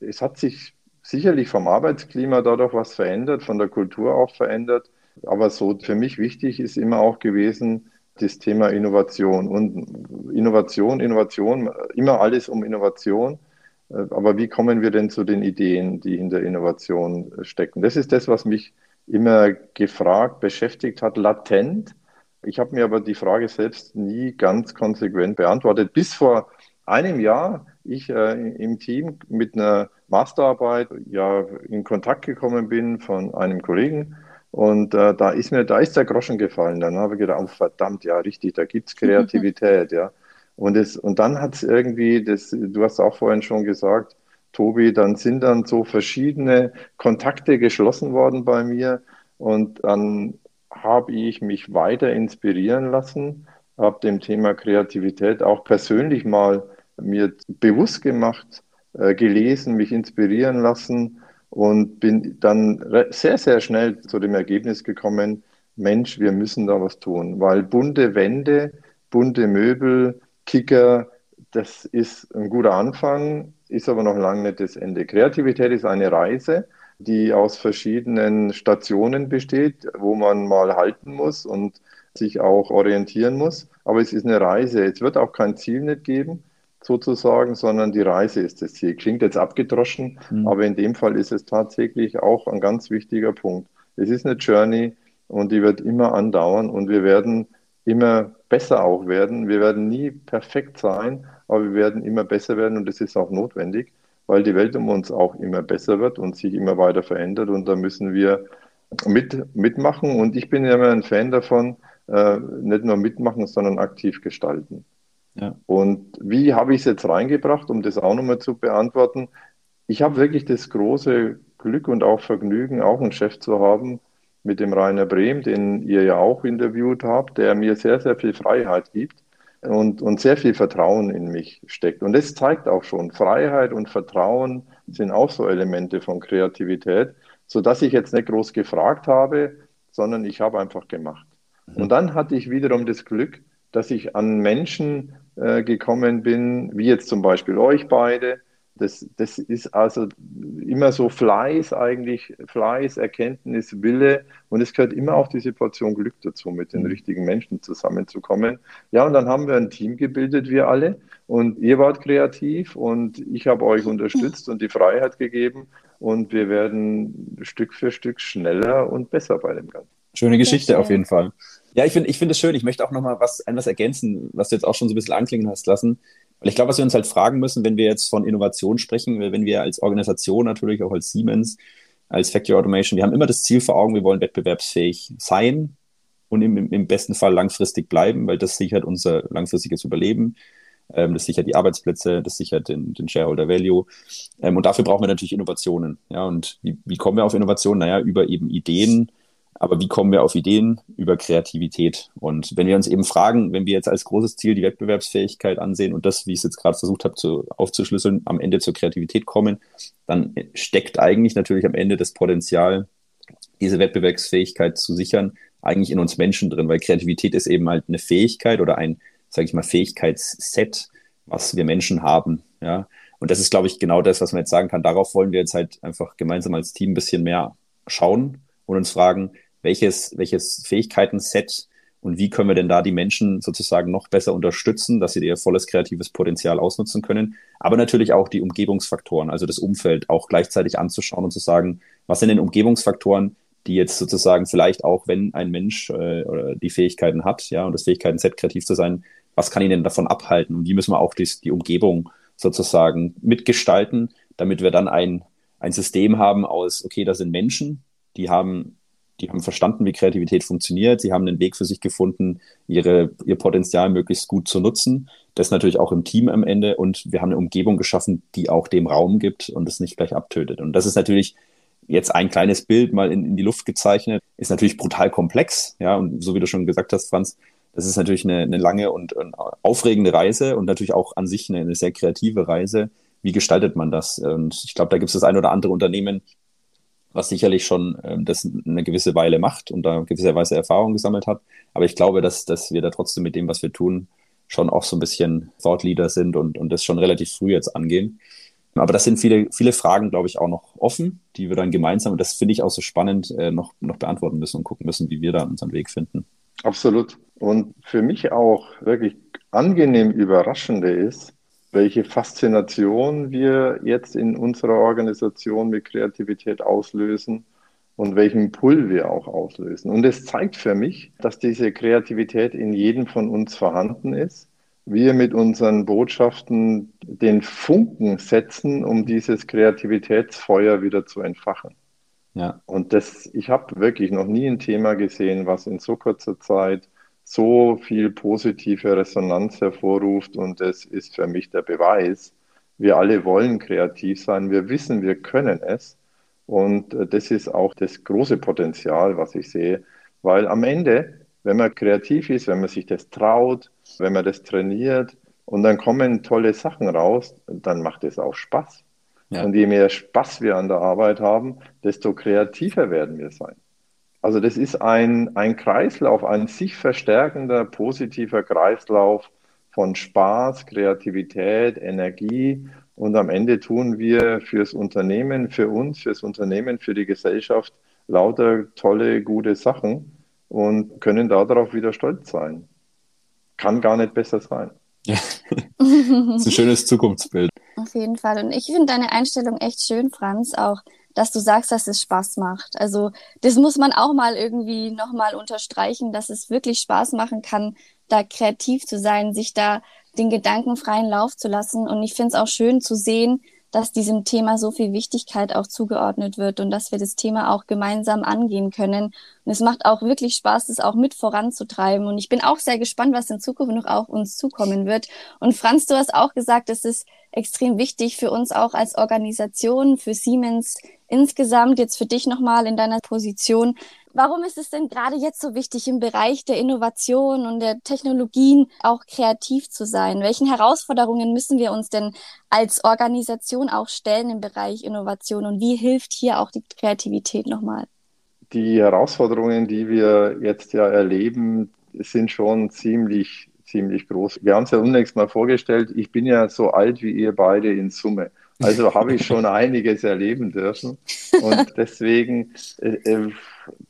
es hat sich sicherlich vom Arbeitsklima dadurch was verändert, von der Kultur auch verändert. Aber so für mich wichtig ist immer auch gewesen, das Thema Innovation. Und Innovation, Innovation, immer alles um Innovation. Äh, aber wie kommen wir denn zu den Ideen, die in der Innovation stecken? Das ist das, was mich immer gefragt, beschäftigt hat, latent. Ich habe mir aber die Frage selbst nie ganz konsequent beantwortet. Bis vor einem Jahr ich äh, im Team mit einer Masterarbeit ja in Kontakt gekommen bin von einem Kollegen. Und äh, da ist mir, da ist der Groschen gefallen. Dann habe ich gedacht, oh, verdammt, ja, richtig, da gibt es [LAUGHS] Kreativität, ja. Und, es, und dann hat es irgendwie, das, du hast auch vorhin schon gesagt, Tobi, dann sind dann so verschiedene Kontakte geschlossen worden bei mir. Und dann habe ich mich weiter inspirieren lassen, habe dem Thema Kreativität auch persönlich mal mir bewusst gemacht, äh, gelesen, mich inspirieren lassen und bin dann sehr, sehr schnell zu dem Ergebnis gekommen, Mensch, wir müssen da was tun, weil bunte Wände, bunte Möbel, Kicker, das ist ein guter Anfang, ist aber noch lange nicht das Ende. Kreativität ist eine Reise, die aus verschiedenen Stationen besteht, wo man mal halten muss und sich auch orientieren muss. Aber es ist eine Reise. Es wird auch kein Ziel nicht geben sozusagen, sondern die Reise ist das Ziel. Klingt jetzt abgedroschen, mhm. aber in dem Fall ist es tatsächlich auch ein ganz wichtiger Punkt. Es ist eine Journey und die wird immer andauern und wir werden immer besser auch werden. Wir werden nie perfekt sein, aber wir werden immer besser werden und das ist auch notwendig, weil die Welt um uns auch immer besser wird und sich immer weiter verändert und da müssen wir mit, mitmachen und ich bin ja immer ein Fan davon, äh, nicht nur mitmachen, sondern aktiv gestalten. Ja. Und wie habe ich es jetzt reingebracht, um das auch nochmal zu beantworten? Ich habe wirklich das große Glück und auch Vergnügen, auch einen Chef zu haben mit dem Rainer Brehm, den ihr ja auch interviewt habt, der mir sehr, sehr viel Freiheit gibt und, und sehr viel Vertrauen in mich steckt. Und das zeigt auch schon, Freiheit und Vertrauen sind auch so Elemente von Kreativität, sodass ich jetzt nicht groß gefragt habe, sondern ich habe einfach gemacht. Mhm. Und dann hatte ich wiederum das Glück, dass ich an Menschen äh, gekommen bin, wie jetzt zum Beispiel euch beide, das, das ist also immer so Fleiß eigentlich, Fleiß, Erkenntnis, Wille und es gehört immer auch die Situation Glück dazu, mit den mhm. richtigen Menschen zusammenzukommen. Ja, und dann haben wir ein Team gebildet, wir alle und ihr wart kreativ und ich habe euch unterstützt und die Freiheit gegeben und wir werden Stück für Stück schneller und besser bei dem Ganzen. Schöne Geschichte auf jeden Fall. Ja, ich finde ich finde es schön. Ich möchte auch noch mal was, etwas ergänzen, was du jetzt auch schon so ein bisschen anklingen hast lassen. Weil ich glaube, was wir uns halt fragen müssen, wenn wir jetzt von Innovation sprechen, wenn wir als Organisation natürlich auch als Siemens, als Factory Automation, wir haben immer das Ziel vor Augen, wir wollen wettbewerbsfähig sein und im, im besten Fall langfristig bleiben, weil das sichert unser langfristiges Überleben. Ähm, das sichert die Arbeitsplätze, das sichert den, den Shareholder Value. Ähm, und dafür brauchen wir natürlich Innovationen. Ja, und wie, wie kommen wir auf Innovationen? Naja, über eben Ideen, aber wie kommen wir auf Ideen? Über Kreativität. Und wenn wir uns eben fragen, wenn wir jetzt als großes Ziel die Wettbewerbsfähigkeit ansehen und das, wie ich es jetzt gerade versucht habe zu, aufzuschlüsseln, am Ende zur Kreativität kommen, dann steckt eigentlich natürlich am Ende das Potenzial, diese Wettbewerbsfähigkeit zu sichern, eigentlich in uns Menschen drin, weil Kreativität ist eben halt eine Fähigkeit oder ein, sage ich mal, Fähigkeitsset, was wir Menschen haben. Ja. Und das ist, glaube ich, genau das, was man jetzt sagen kann. Darauf wollen wir jetzt halt einfach gemeinsam als Team ein bisschen mehr schauen und uns fragen, welches, welches Fähigkeiten-Set und wie können wir denn da die Menschen sozusagen noch besser unterstützen, dass sie ihr volles kreatives Potenzial ausnutzen können, aber natürlich auch die Umgebungsfaktoren, also das Umfeld auch gleichzeitig anzuschauen und zu sagen, was sind denn Umgebungsfaktoren, die jetzt sozusagen vielleicht auch, wenn ein Mensch äh, die Fähigkeiten hat, ja, und das Fähigkeiten-Set kreativ zu sein, was kann ihn denn davon abhalten und wie müssen wir auch die, die Umgebung sozusagen mitgestalten, damit wir dann ein, ein System haben aus, okay, da sind Menschen, die haben die haben verstanden, wie Kreativität funktioniert. Sie haben einen Weg für sich gefunden, ihre, ihr Potenzial möglichst gut zu nutzen. Das natürlich auch im Team am Ende. Und wir haben eine Umgebung geschaffen, die auch dem Raum gibt und es nicht gleich abtötet. Und das ist natürlich jetzt ein kleines Bild mal in, in die Luft gezeichnet, ist natürlich brutal komplex. Ja, und so wie du schon gesagt hast, Franz, das ist natürlich eine, eine lange und, und aufregende Reise und natürlich auch an sich eine, eine sehr kreative Reise. Wie gestaltet man das? Und ich glaube, da gibt es das ein oder andere Unternehmen, was sicherlich schon ähm, das eine gewisse Weile macht und da gewisserweise Erfahrung gesammelt hat. Aber ich glaube, dass, dass wir da trotzdem mit dem, was wir tun, schon auch so ein bisschen Thought sind und, und das schon relativ früh jetzt angehen. Aber das sind viele, viele Fragen, glaube ich, auch noch offen, die wir dann gemeinsam, und das finde ich auch so spannend, äh, noch, noch beantworten müssen und gucken müssen, wie wir da unseren Weg finden. Absolut. Und für mich auch wirklich angenehm überraschende ist, welche Faszination wir jetzt in unserer Organisation mit Kreativität auslösen und welchen Pull wir auch auslösen. Und es zeigt für mich, dass diese Kreativität in jedem von uns vorhanden ist. Wir mit unseren Botschaften den Funken setzen, um dieses Kreativitätsfeuer wieder zu entfachen. Ja. Und das, ich habe wirklich noch nie ein Thema gesehen, was in so kurzer Zeit so viel positive Resonanz hervorruft und es ist für mich der Beweis, wir alle wollen kreativ sein, wir wissen, wir können es und äh, das ist auch das große Potenzial, was ich sehe, weil am Ende, wenn man kreativ ist, wenn man sich das traut, wenn man das trainiert und dann kommen tolle Sachen raus, dann macht es auch Spaß. Ja. Und je mehr Spaß wir an der Arbeit haben, desto kreativer werden wir sein. Also das ist ein, ein Kreislauf, ein sich verstärkender, positiver Kreislauf von Spaß, Kreativität, Energie. Und am Ende tun wir fürs Unternehmen, für uns, fürs Unternehmen, für die Gesellschaft lauter tolle, gute Sachen und können darauf wieder stolz sein. Kann gar nicht besser sein. Ja. das ist ein schönes Zukunftsbild. Auf jeden Fall. Und ich finde deine Einstellung echt schön, Franz, auch dass du sagst, dass es Spaß macht. Also das muss man auch mal irgendwie nochmal unterstreichen, dass es wirklich Spaß machen kann, da kreativ zu sein, sich da den Gedanken freien Lauf zu lassen. Und ich finde es auch schön zu sehen, dass diesem Thema so viel Wichtigkeit auch zugeordnet wird und dass wir das Thema auch gemeinsam angehen können. Und es macht auch wirklich Spaß, das auch mit voranzutreiben. Und ich bin auch sehr gespannt, was in Zukunft noch auf uns zukommen wird. Und Franz, du hast auch gesagt, es ist extrem wichtig für uns auch als Organisation, für Siemens insgesamt, jetzt für dich nochmal in deiner Position, Warum ist es denn gerade jetzt so wichtig, im Bereich der Innovation und der Technologien auch kreativ zu sein? Welchen Herausforderungen müssen wir uns denn als Organisation auch stellen im Bereich Innovation und wie hilft hier auch die Kreativität nochmal? Die Herausforderungen, die wir jetzt ja erleben, sind schon ziemlich, ziemlich groß. Wir haben es ja unlängst mal vorgestellt. Ich bin ja so alt wie ihr beide in Summe. Also habe ich schon [LAUGHS] einiges erleben dürfen. Und deswegen, äh, äh,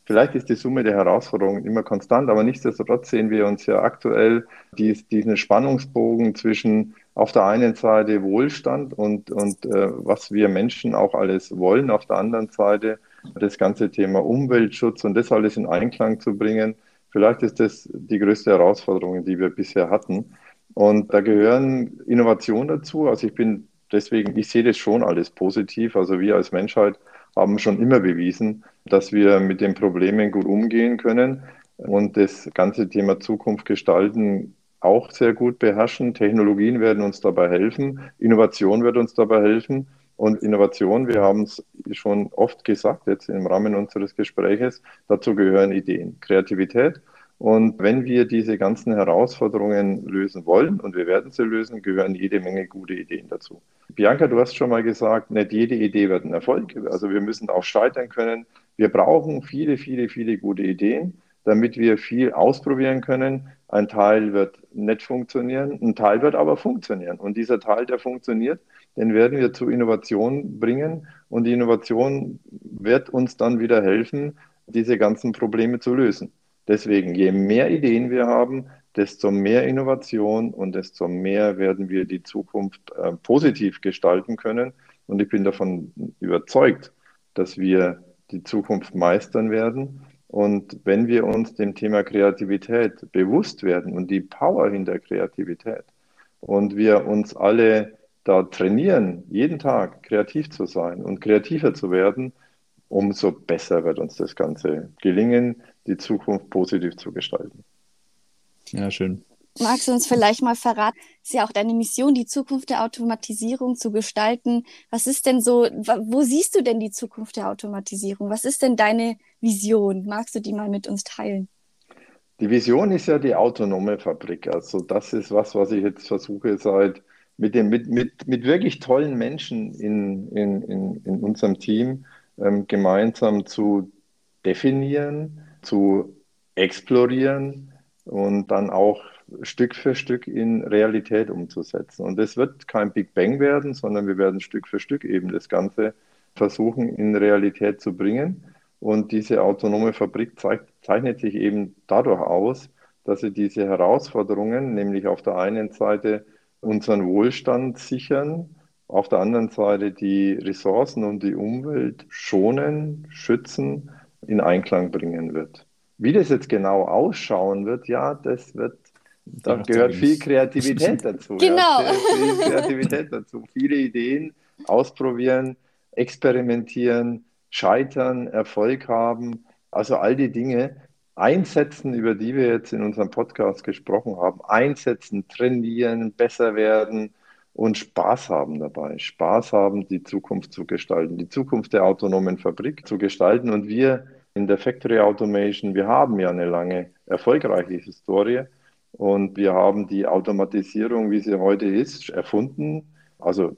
vielleicht ist die Summe der Herausforderungen immer konstant, aber nichtsdestotrotz sehen wir uns ja aktuell dies, diesen Spannungsbogen zwischen auf der einen Seite Wohlstand und, und äh, was wir Menschen auch alles wollen, auf der anderen Seite das ganze Thema Umweltschutz und das alles in Einklang zu bringen. Vielleicht ist das die größte Herausforderung, die wir bisher hatten. Und da gehören Innovationen dazu. Also ich bin deswegen, ich sehe das schon alles positiv. Also wir als Menschheit haben schon immer bewiesen, dass wir mit den Problemen gut umgehen können und das ganze Thema Zukunft gestalten auch sehr gut beherrschen. Technologien werden uns dabei helfen, Innovation wird uns dabei helfen. Und Innovation, wir haben es schon oft gesagt, jetzt im Rahmen unseres Gespräches, dazu gehören Ideen, Kreativität. Und wenn wir diese ganzen Herausforderungen lösen wollen, und wir werden sie lösen, gehören jede Menge gute Ideen dazu. Bianca, du hast schon mal gesagt, nicht jede Idee wird ein Erfolg. Also wir müssen auch scheitern können. Wir brauchen viele, viele, viele gute Ideen, damit wir viel ausprobieren können. Ein Teil wird nicht funktionieren, ein Teil wird aber funktionieren. Und dieser Teil, der funktioniert, den werden wir zu Innovation bringen. Und die Innovation wird uns dann wieder helfen, diese ganzen Probleme zu lösen. Deswegen, je mehr Ideen wir haben, desto mehr Innovation und desto mehr werden wir die Zukunft äh, positiv gestalten können. Und ich bin davon überzeugt, dass wir die Zukunft meistern werden. Und wenn wir uns dem Thema Kreativität bewusst werden und die Power hinter Kreativität und wir uns alle da trainieren, jeden Tag kreativ zu sein und kreativer zu werden, umso besser wird uns das Ganze gelingen, die Zukunft positiv zu gestalten. Ja, schön. Magst du uns vielleicht mal verraten, ist ja auch deine Mission, die Zukunft der Automatisierung zu gestalten. Was ist denn so, wo siehst du denn die Zukunft der Automatisierung? Was ist denn deine Vision? Magst du die mal mit uns teilen? Die Vision ist ja die autonome Fabrik. Also das ist was, was ich jetzt versuche seit mit, dem, mit, mit, mit wirklich tollen Menschen in, in, in, in unserem Team ähm, gemeinsam zu definieren, zu explorieren und dann auch Stück für Stück in Realität umzusetzen. Und es wird kein Big Bang werden, sondern wir werden Stück für Stück eben das Ganze versuchen in Realität zu bringen. Und diese autonome Fabrik zeigt, zeichnet sich eben dadurch aus, dass sie diese Herausforderungen, nämlich auf der einen Seite unseren Wohlstand sichern, auf der anderen Seite die Ressourcen und die Umwelt schonen, schützen, in Einklang bringen wird. Wie das jetzt genau ausschauen wird, ja, das wird, da [LAUGHS] ja, gehört viel Kreativität dazu. genau. Ja, viel Kreativität dazu. Viele Ideen ausprobieren, experimentieren, scheitern, Erfolg haben. Also all die Dinge einsetzen, über die wir jetzt in unserem Podcast gesprochen haben. Einsetzen, trainieren, besser werden, und Spaß haben dabei. Spaß haben, die Zukunft zu gestalten, die Zukunft der autonomen Fabrik zu gestalten. Und wir in der Factory Automation, wir haben ja eine lange erfolgreiche Historie und wir haben die Automatisierung, wie sie heute ist, erfunden. Also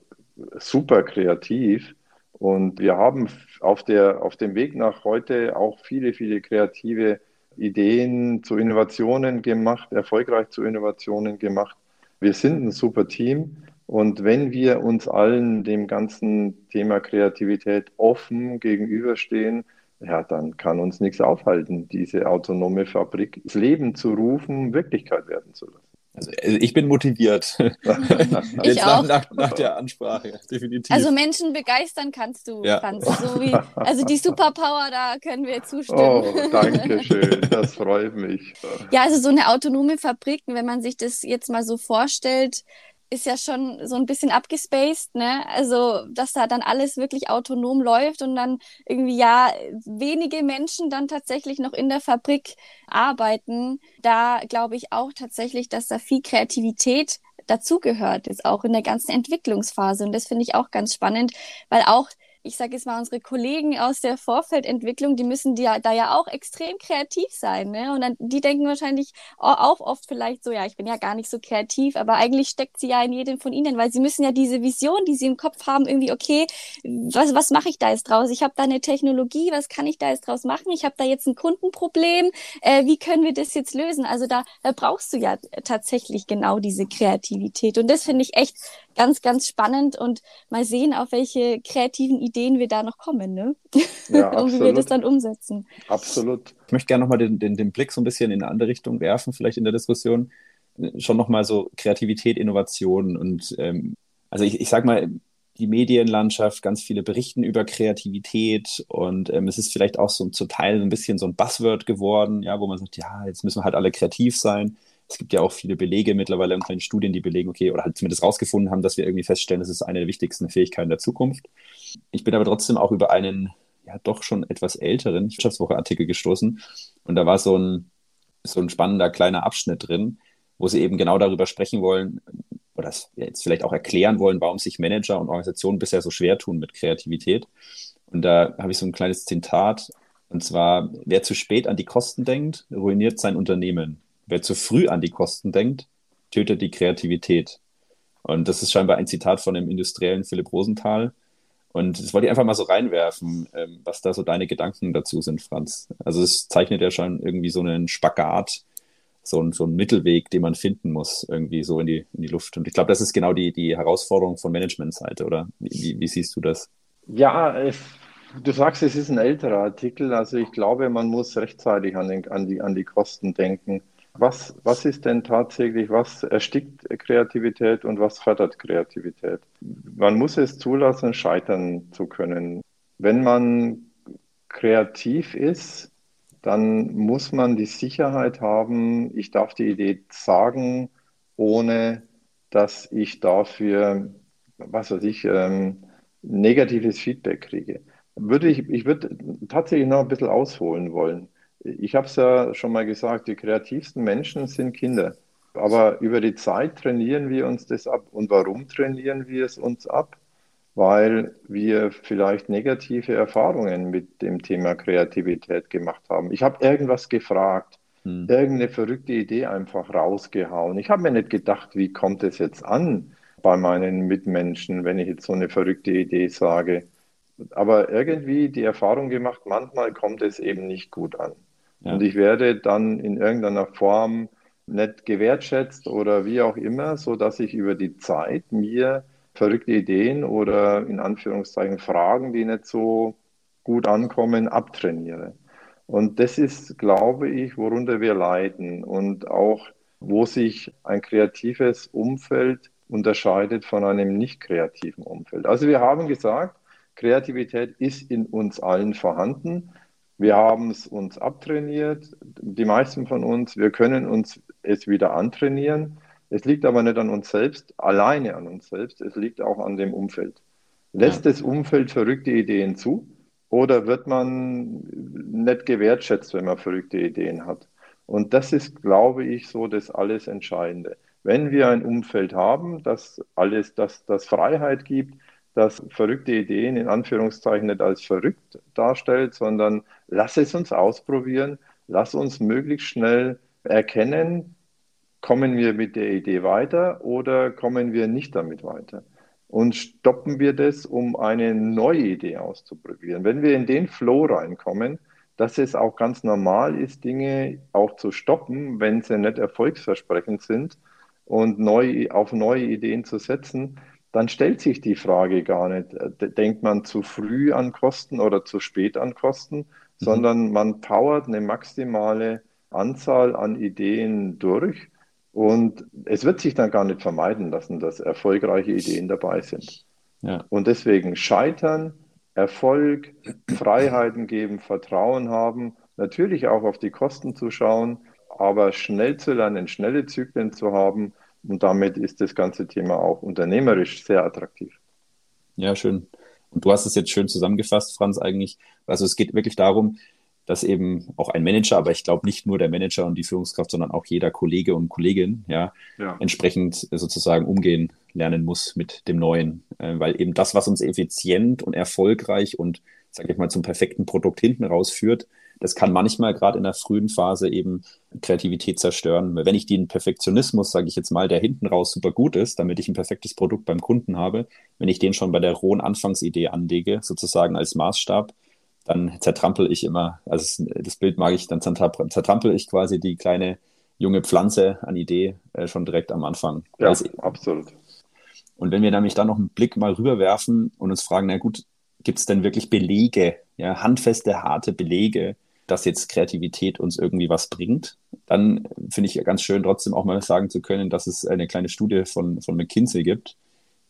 super kreativ. Und wir haben auf, der, auf dem Weg nach heute auch viele, viele kreative Ideen zu Innovationen gemacht, erfolgreich zu Innovationen gemacht. Wir sind ein super Team und wenn wir uns allen dem ganzen Thema Kreativität offen gegenüberstehen, ja, dann kann uns nichts aufhalten, diese autonome Fabrik ins Leben zu rufen, Wirklichkeit werden zu lassen. Also, also ich bin motiviert. [LAUGHS] ich auch. Nach, nach, nach, der Ansprache, definitiv. Also Menschen begeistern kannst du, ja. Franz. So wie, [LAUGHS] also die Superpower, da können wir zustimmen. Oh, danke schön, das freut mich. Ja, also so eine autonome Fabrik, wenn man sich das jetzt mal so vorstellt, ist ja schon so ein bisschen abgespaced, ne? Also, dass da dann alles wirklich autonom läuft und dann irgendwie ja wenige Menschen dann tatsächlich noch in der Fabrik arbeiten. Da glaube ich auch tatsächlich, dass da viel Kreativität dazugehört, ist auch in der ganzen Entwicklungsphase. Und das finde ich auch ganz spannend, weil auch ich sage jetzt mal, unsere Kollegen aus der Vorfeldentwicklung, die müssen die, da ja auch extrem kreativ sein. Ne? Und dann, die denken wahrscheinlich auch oft vielleicht so, ja, ich bin ja gar nicht so kreativ, aber eigentlich steckt sie ja in jedem von ihnen, weil sie müssen ja diese Vision, die sie im Kopf haben, irgendwie, okay, was, was mache ich da jetzt draus? Ich habe da eine Technologie, was kann ich da jetzt draus machen? Ich habe da jetzt ein Kundenproblem, äh, wie können wir das jetzt lösen? Also da, da brauchst du ja tatsächlich genau diese Kreativität. Und das finde ich echt ganz, ganz spannend und mal sehen, auf welche kreativen Ideen wir da noch kommen, ne? Ja, [LAUGHS] und wie wir das dann umsetzen. Absolut. Ich möchte gerne nochmal den, den, den Blick so ein bisschen in eine andere Richtung werfen, vielleicht in der Diskussion. Schon nochmal so Kreativität, Innovation und ähm, also ich, ich sag mal, die Medienlandschaft, ganz viele berichten über Kreativität und ähm, es ist vielleicht auch so zum Teil ein bisschen so ein Buzzword geworden, ja, wo man sagt, ja, jetzt müssen wir halt alle kreativ sein es gibt ja auch viele Belege mittlerweile in kleinen Studien, die belegen, okay, oder halt zumindest rausgefunden haben, dass wir irgendwie feststellen, das ist eine der wichtigsten Fähigkeiten der Zukunft. Ich bin aber trotzdem auch über einen, ja, doch schon etwas älteren Wirtschaftswoche-Artikel gestoßen. Und da war so ein, so ein spannender kleiner Abschnitt drin, wo sie eben genau darüber sprechen wollen, oder jetzt vielleicht auch erklären wollen, warum sich Manager und Organisationen bisher so schwer tun mit Kreativität. Und da habe ich so ein kleines Zitat. Und zwar, wer zu spät an die Kosten denkt, ruiniert sein Unternehmen. Wer zu früh an die Kosten denkt, tötet die Kreativität. Und das ist scheinbar ein Zitat von dem industriellen Philipp Rosenthal. Und das wollte ich einfach mal so reinwerfen, ähm, was da so deine Gedanken dazu sind, Franz. Also es zeichnet ja schon irgendwie so einen Spagat, so, ein, so einen Mittelweg, den man finden muss, irgendwie so in die, in die Luft. Und ich glaube, das ist genau die, die Herausforderung von Managementseite, oder? Wie, wie siehst du das? Ja, du sagst, es ist ein älterer Artikel. Also ich glaube, man muss rechtzeitig an, den, an, die, an die Kosten denken. Was, was ist denn tatsächlich, was erstickt Kreativität und was fördert Kreativität? Man muss es zulassen, scheitern zu können. Wenn man kreativ ist, dann muss man die Sicherheit haben, ich darf die Idee sagen, ohne dass ich dafür, was weiß ich, ähm, negatives Feedback kriege. Würde ich, ich würde tatsächlich noch ein bisschen ausholen wollen. Ich habe es ja schon mal gesagt, die kreativsten Menschen sind Kinder. Aber über die Zeit trainieren wir uns das ab. Und warum trainieren wir es uns ab? Weil wir vielleicht negative Erfahrungen mit dem Thema Kreativität gemacht haben. Ich habe irgendwas gefragt, hm. irgendeine verrückte Idee einfach rausgehauen. Ich habe mir nicht gedacht, wie kommt es jetzt an bei meinen Mitmenschen, wenn ich jetzt so eine verrückte Idee sage. Aber irgendwie die Erfahrung gemacht, manchmal kommt es eben nicht gut an. Ja. Und ich werde dann in irgendeiner Form nicht gewertschätzt oder wie auch immer, so dass ich über die Zeit mir verrückte Ideen oder in Anführungszeichen Fragen, die nicht so gut ankommen, abtrainiere. Und das ist, glaube ich, worunter wir leiden und auch, wo sich ein kreatives Umfeld unterscheidet von einem nicht kreativen Umfeld. Also wir haben gesagt, Kreativität ist in uns allen vorhanden. Wir haben es uns abtrainiert, die meisten von uns. Wir können uns es wieder antrainieren. Es liegt aber nicht an uns selbst, alleine an uns selbst. Es liegt auch an dem Umfeld. Lässt ja. das Umfeld verrückte Ideen zu oder wird man nicht gewertschätzt, wenn man verrückte Ideen hat? Und das ist, glaube ich, so das alles Entscheidende. Wenn wir ein Umfeld haben, das alles, das, das Freiheit gibt, das verrückte Ideen in Anführungszeichen nicht als verrückt darstellt, sondern lass es uns ausprobieren, lass uns möglichst schnell erkennen, kommen wir mit der Idee weiter oder kommen wir nicht damit weiter. Und stoppen wir das, um eine neue Idee auszuprobieren. Wenn wir in den Flow reinkommen, dass es auch ganz normal ist, Dinge auch zu stoppen, wenn sie nicht erfolgsversprechend sind und neu, auf neue Ideen zu setzen, dann stellt sich die Frage gar nicht, äh, denkt man zu früh an Kosten oder zu spät an Kosten, mhm. sondern man powert eine maximale Anzahl an Ideen durch und es wird sich dann gar nicht vermeiden lassen, dass erfolgreiche Ideen dabei sind. Ja. Und deswegen scheitern, Erfolg, Freiheiten geben, Vertrauen haben, natürlich auch auf die Kosten zu schauen, aber schnell zu lernen, schnelle Zyklen zu haben Und damit ist das ganze Thema auch unternehmerisch sehr attraktiv. Ja, schön. Und du hast es jetzt schön zusammengefasst, Franz, eigentlich. Also es geht wirklich darum, dass eben auch ein Manager, aber ich glaube nicht nur der Manager und die Führungskraft, sondern auch jeder Kollege und Kollegin, ja, ja. entsprechend sozusagen umgehen lernen muss mit dem Neuen. Äh, weil eben das, was uns effizient und erfolgreich und, sage ich mal, zum perfekten Produkt hinten rausführt, das kann manchmal gerade in der frühen Phase eben Kreativität zerstören. Wenn ich den Perfektionismus, sage ich jetzt mal, der hinten raus super gut ist, damit ich ein perfektes Produkt beim Kunden habe, wenn ich den schon bei der rohen Anfangsidee anlege, sozusagen als Maßstab, dann zertrampel ich immer, also das Bild mag ich, dann zertrampel ich quasi die kleine junge Pflanze an Idee äh, schon direkt am Anfang. Ja, also, absolut. Und wenn wir nämlich dann noch einen Blick mal rüberwerfen und uns fragen, na gut, gibt es denn wirklich Belege, ja, handfeste, harte Belege, dass jetzt Kreativität uns irgendwie was bringt, dann finde ich ganz schön trotzdem auch mal sagen zu können, dass es eine kleine Studie von, von McKinsey gibt,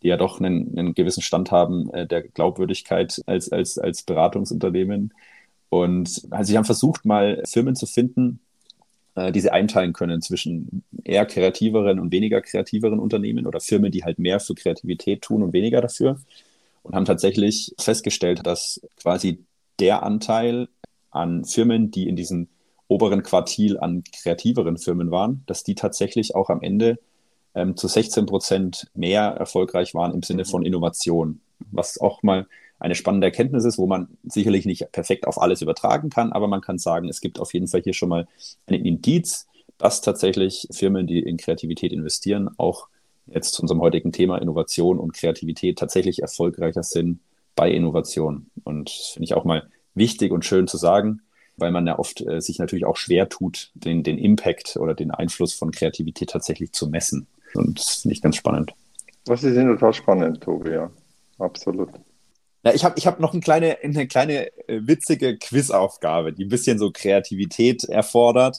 die ja doch einen, einen gewissen Stand haben äh, der Glaubwürdigkeit als, als, als Beratungsunternehmen. Und also sie haben versucht, mal Firmen zu finden, äh, die sie einteilen können zwischen eher kreativeren und weniger kreativeren Unternehmen oder Firmen, die halt mehr für Kreativität tun und weniger dafür. Und haben tatsächlich festgestellt, dass quasi der Anteil an Firmen, die in diesem oberen Quartil an kreativeren Firmen waren, dass die tatsächlich auch am Ende ähm, zu 16 Prozent mehr erfolgreich waren im Sinne von Innovation, was auch mal eine spannende Erkenntnis ist, wo man sicherlich nicht perfekt auf alles übertragen kann, aber man kann sagen, es gibt auf jeden Fall hier schon mal ein Indiz, dass tatsächlich Firmen, die in Kreativität investieren, auch jetzt zu unserem heutigen Thema Innovation und Kreativität tatsächlich erfolgreicher sind bei Innovation. Und das finde ich auch mal wichtig und schön zu sagen, weil man ja oft äh, sich natürlich auch schwer tut, den, den Impact oder den Einfluss von Kreativität tatsächlich zu messen. Und das finde ich ganz spannend. Das ist total spannend, Tobi, ja. Absolut. Ja, ich habe ich hab noch eine kleine, eine kleine äh, witzige Quizaufgabe, die ein bisschen so Kreativität erfordert.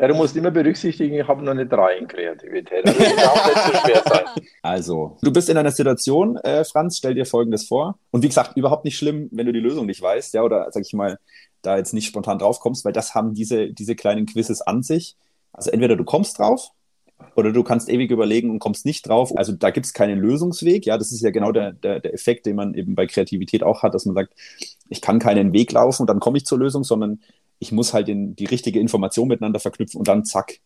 Ja, du musst immer berücksichtigen, ich habe noch eine 3 in Kreativität. Also das darf nicht so schwer sein. [LAUGHS] Also, du bist in einer Situation, äh, Franz, stell dir Folgendes vor. Und wie gesagt, überhaupt nicht schlimm, wenn du die Lösung nicht weißt, ja, oder sag ich mal, da jetzt nicht spontan drauf kommst, weil das haben diese, diese kleinen Quizzes an sich. Also entweder du kommst drauf oder du kannst ewig überlegen und kommst nicht drauf. Also da gibt es keinen Lösungsweg. Ja, das ist ja genau der, der, der Effekt, den man eben bei Kreativität auch hat, dass man sagt, ich kann keinen Weg laufen und dann komme ich zur Lösung, sondern ich muss halt den, die richtige Information miteinander verknüpfen und dann zack,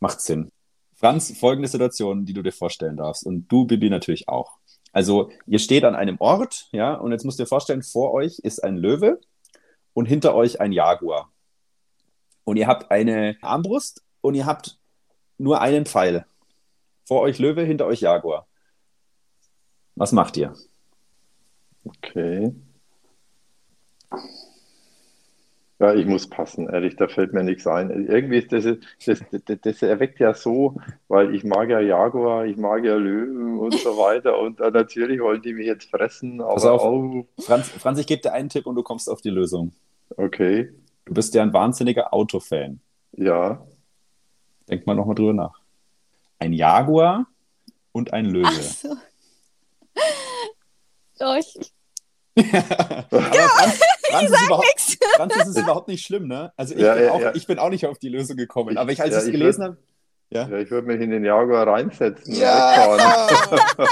macht Sinn. Franz, folgende Situation, die du dir vorstellen darfst und du, Bibi, natürlich auch. Also ihr steht an einem Ort, ja, und jetzt musst du dir vorstellen, vor euch ist ein Löwe und hinter euch ein Jaguar. Und ihr habt eine Armbrust und ihr habt nur einen Pfeil. Vor euch Löwe, hinter euch Jaguar. Was macht ihr? Okay. Ja, ich muss passen, ehrlich, da fällt mir nichts ein. Irgendwie ist das, das, das, das erweckt ja so, weil ich mag ja Jaguar, ich mag ja Löwen und so weiter und äh, natürlich wollen die mich jetzt fressen, aber Pass auf, auch... Franz, Franz, ich gebe dir einen Tipp und du kommst auf die Lösung. Okay. Du bist ja ein wahnsinniger Autofan. Ja. Denk mal nochmal drüber nach. Ein Jaguar und ein Löwe. Ach so. [LAUGHS] Oh, ich, [LAUGHS] Franz, Franz, ist überhaupt, Franz, ist es überhaupt nicht schlimm, ne? Also ich, ja, bin, ja, auch, ja. ich bin auch nicht auf die Lösung gekommen. aber ich, als ich es gelesen habe. Ja? ich würde mich in den Jaguar reinsetzen. Ja, [LAUGHS]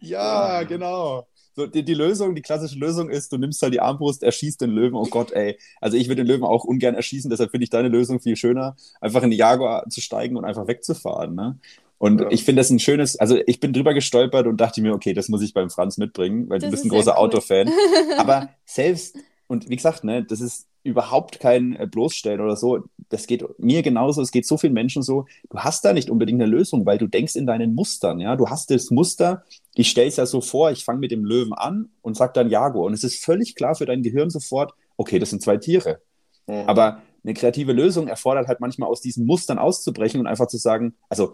ja genau. So, die, die, Lösung, die klassische Lösung ist, du nimmst halt die Armbrust, erschießt den Löwen. Oh Gott, ey. Also ich würde den Löwen auch ungern erschießen, deshalb finde ich deine Lösung viel schöner, einfach in die Jaguar zu steigen und einfach wegzufahren. Ne? Und ja. ich finde das ein schönes, also ich bin drüber gestolpert und dachte mir, okay, das muss ich beim Franz mitbringen, weil das du bist ein großer cool. Autofan. Aber selbst, und wie gesagt, ne, das ist überhaupt kein äh, Bloßstellen oder so. Das geht mir genauso, es geht so vielen Menschen so. Du hast da nicht unbedingt eine Lösung, weil du denkst in deinen Mustern, ja. Du hast das Muster, ich stelle es ja so vor, ich fange mit dem Löwen an und sag dann Jaguar. Und es ist völlig klar für dein Gehirn sofort, okay, das sind zwei Tiere. Mhm. Aber eine kreative Lösung erfordert halt manchmal aus diesen Mustern auszubrechen und einfach zu sagen, also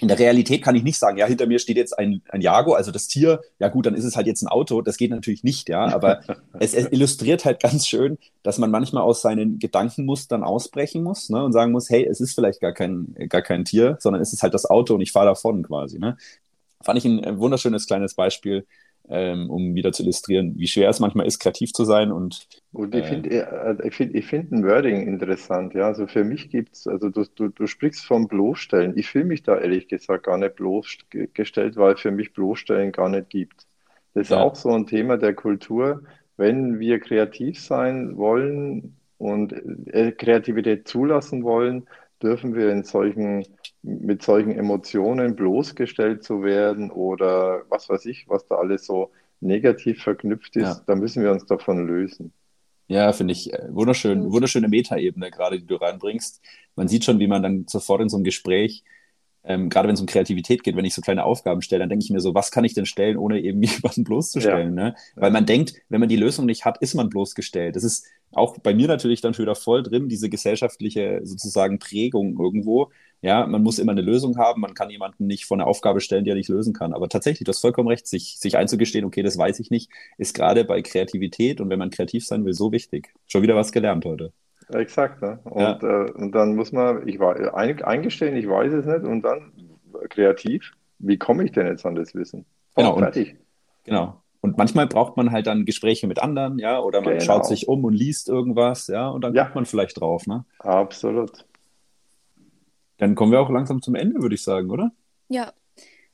in der Realität kann ich nicht sagen, ja, hinter mir steht jetzt ein, ein Jago, also das Tier, ja gut, dann ist es halt jetzt ein Auto. Das geht natürlich nicht, ja, aber [LAUGHS] es, es, illustriert halt ganz schön, dass man manchmal aus seinen Gedankenmustern ausbrechen muss ne, und sagen muss, hey, es ist vielleicht gar kein, gar kein Tier, sondern es ist halt das Auto und ich fahre davon quasi. Ne. Fand ich ein wunderschönes kleines Beispiel, ähm, um wieder zu illustrieren, wie schwer es manchmal ist, kreativ zu sein. Und, und ich äh, finde äh, ich find, ich find ein Wording interessant. Ja, also für mich gibt es, also du, du, du sprichst vom Bloßstellen. Ich fühle mich da ehrlich gesagt gar nicht bloßgestellt, weil für mich Bloßstellen gar nicht gibt. Das ist ja. auch so ein Thema der Kultur. Wenn wir kreativ sein wollen und äh, Kreativität zulassen wollen, dürfen wir in solchen, mit solchen Emotionen bloßgestellt zu werden oder was weiß ich, was da alles so negativ verknüpft ist, ja. da müssen wir uns davon lösen. Ja, finde ich äh, wunderschön, wunderschöne Metaebene gerade, die du reinbringst. Man sieht schon, wie man dann sofort in so einem Gespräch ähm, gerade wenn es um Kreativität geht, wenn ich so kleine Aufgaben stelle, dann denke ich mir so, was kann ich denn stellen, ohne eben [LAUGHS] jemanden bloßzustellen? Ja. Ne? Weil man denkt, wenn man die Lösung nicht hat, ist man bloßgestellt. Das ist auch bei mir natürlich dann schon wieder voll drin, diese gesellschaftliche sozusagen Prägung irgendwo. Ja, man muss immer eine Lösung haben, man kann jemanden nicht vor eine Aufgabe stellen, die er nicht lösen kann. Aber tatsächlich, du hast vollkommen recht, sich, sich einzugestehen, okay, das weiß ich nicht, ist gerade bei Kreativität und wenn man kreativ sein will, so wichtig. Schon wieder was gelernt heute. Exakt, ne? Und, ja. äh, und dann muss man, ich war eingestehen, ich weiß es nicht, und dann kreativ, wie komme ich denn jetzt an das Wissen? Oh, genau, fertig. Und, genau. Und manchmal braucht man halt dann Gespräche mit anderen, ja, oder man genau. schaut sich um und liest irgendwas, ja, und dann ja. kommt man vielleicht drauf, ne? Absolut. Dann kommen wir auch langsam zum Ende, würde ich sagen, oder? Ja,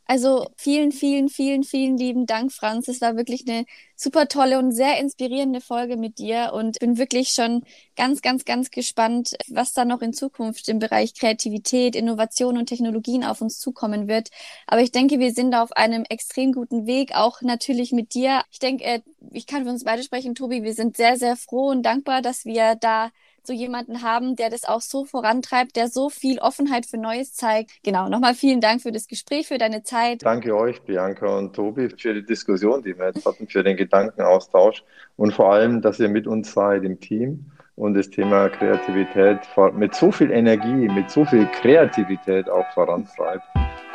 also vielen, vielen, vielen, vielen lieben Dank, Franz. Es war wirklich eine super tolle und sehr inspirierende Folge mit dir und bin wirklich schon ganz, ganz, ganz gespannt, was da noch in Zukunft im Bereich Kreativität, Innovation und Technologien auf uns zukommen wird. Aber ich denke, wir sind auf einem extrem guten Weg, auch natürlich mit dir. Ich denke, äh, ich kann für uns beide sprechen, Tobi. Wir sind sehr, sehr froh und dankbar, dass wir da so jemanden haben, der das auch so vorantreibt, der so viel Offenheit für Neues zeigt. Genau, nochmal vielen Dank für das Gespräch, für deine Zeit. Danke euch, Bianca und Tobi, für die Diskussion, die wir jetzt hatten, für den Gedankenaustausch und vor allem, dass ihr mit uns seid im Team und das Thema Kreativität mit so viel Energie, mit so viel Kreativität auch vorantreibt.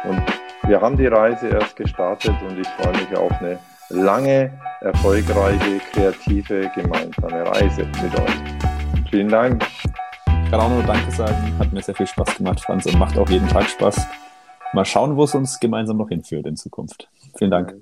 Und wir haben die Reise erst gestartet und ich freue mich auf eine lange, erfolgreiche, kreative gemeinsame Reise mit euch. Vielen Dank. Ich kann auch nur Danke sagen. Hat mir sehr viel Spaß gemacht, Franz, und macht auch jeden Tag Spaß. Mal schauen, wo es uns gemeinsam noch hinführt in Zukunft. Vielen Dank.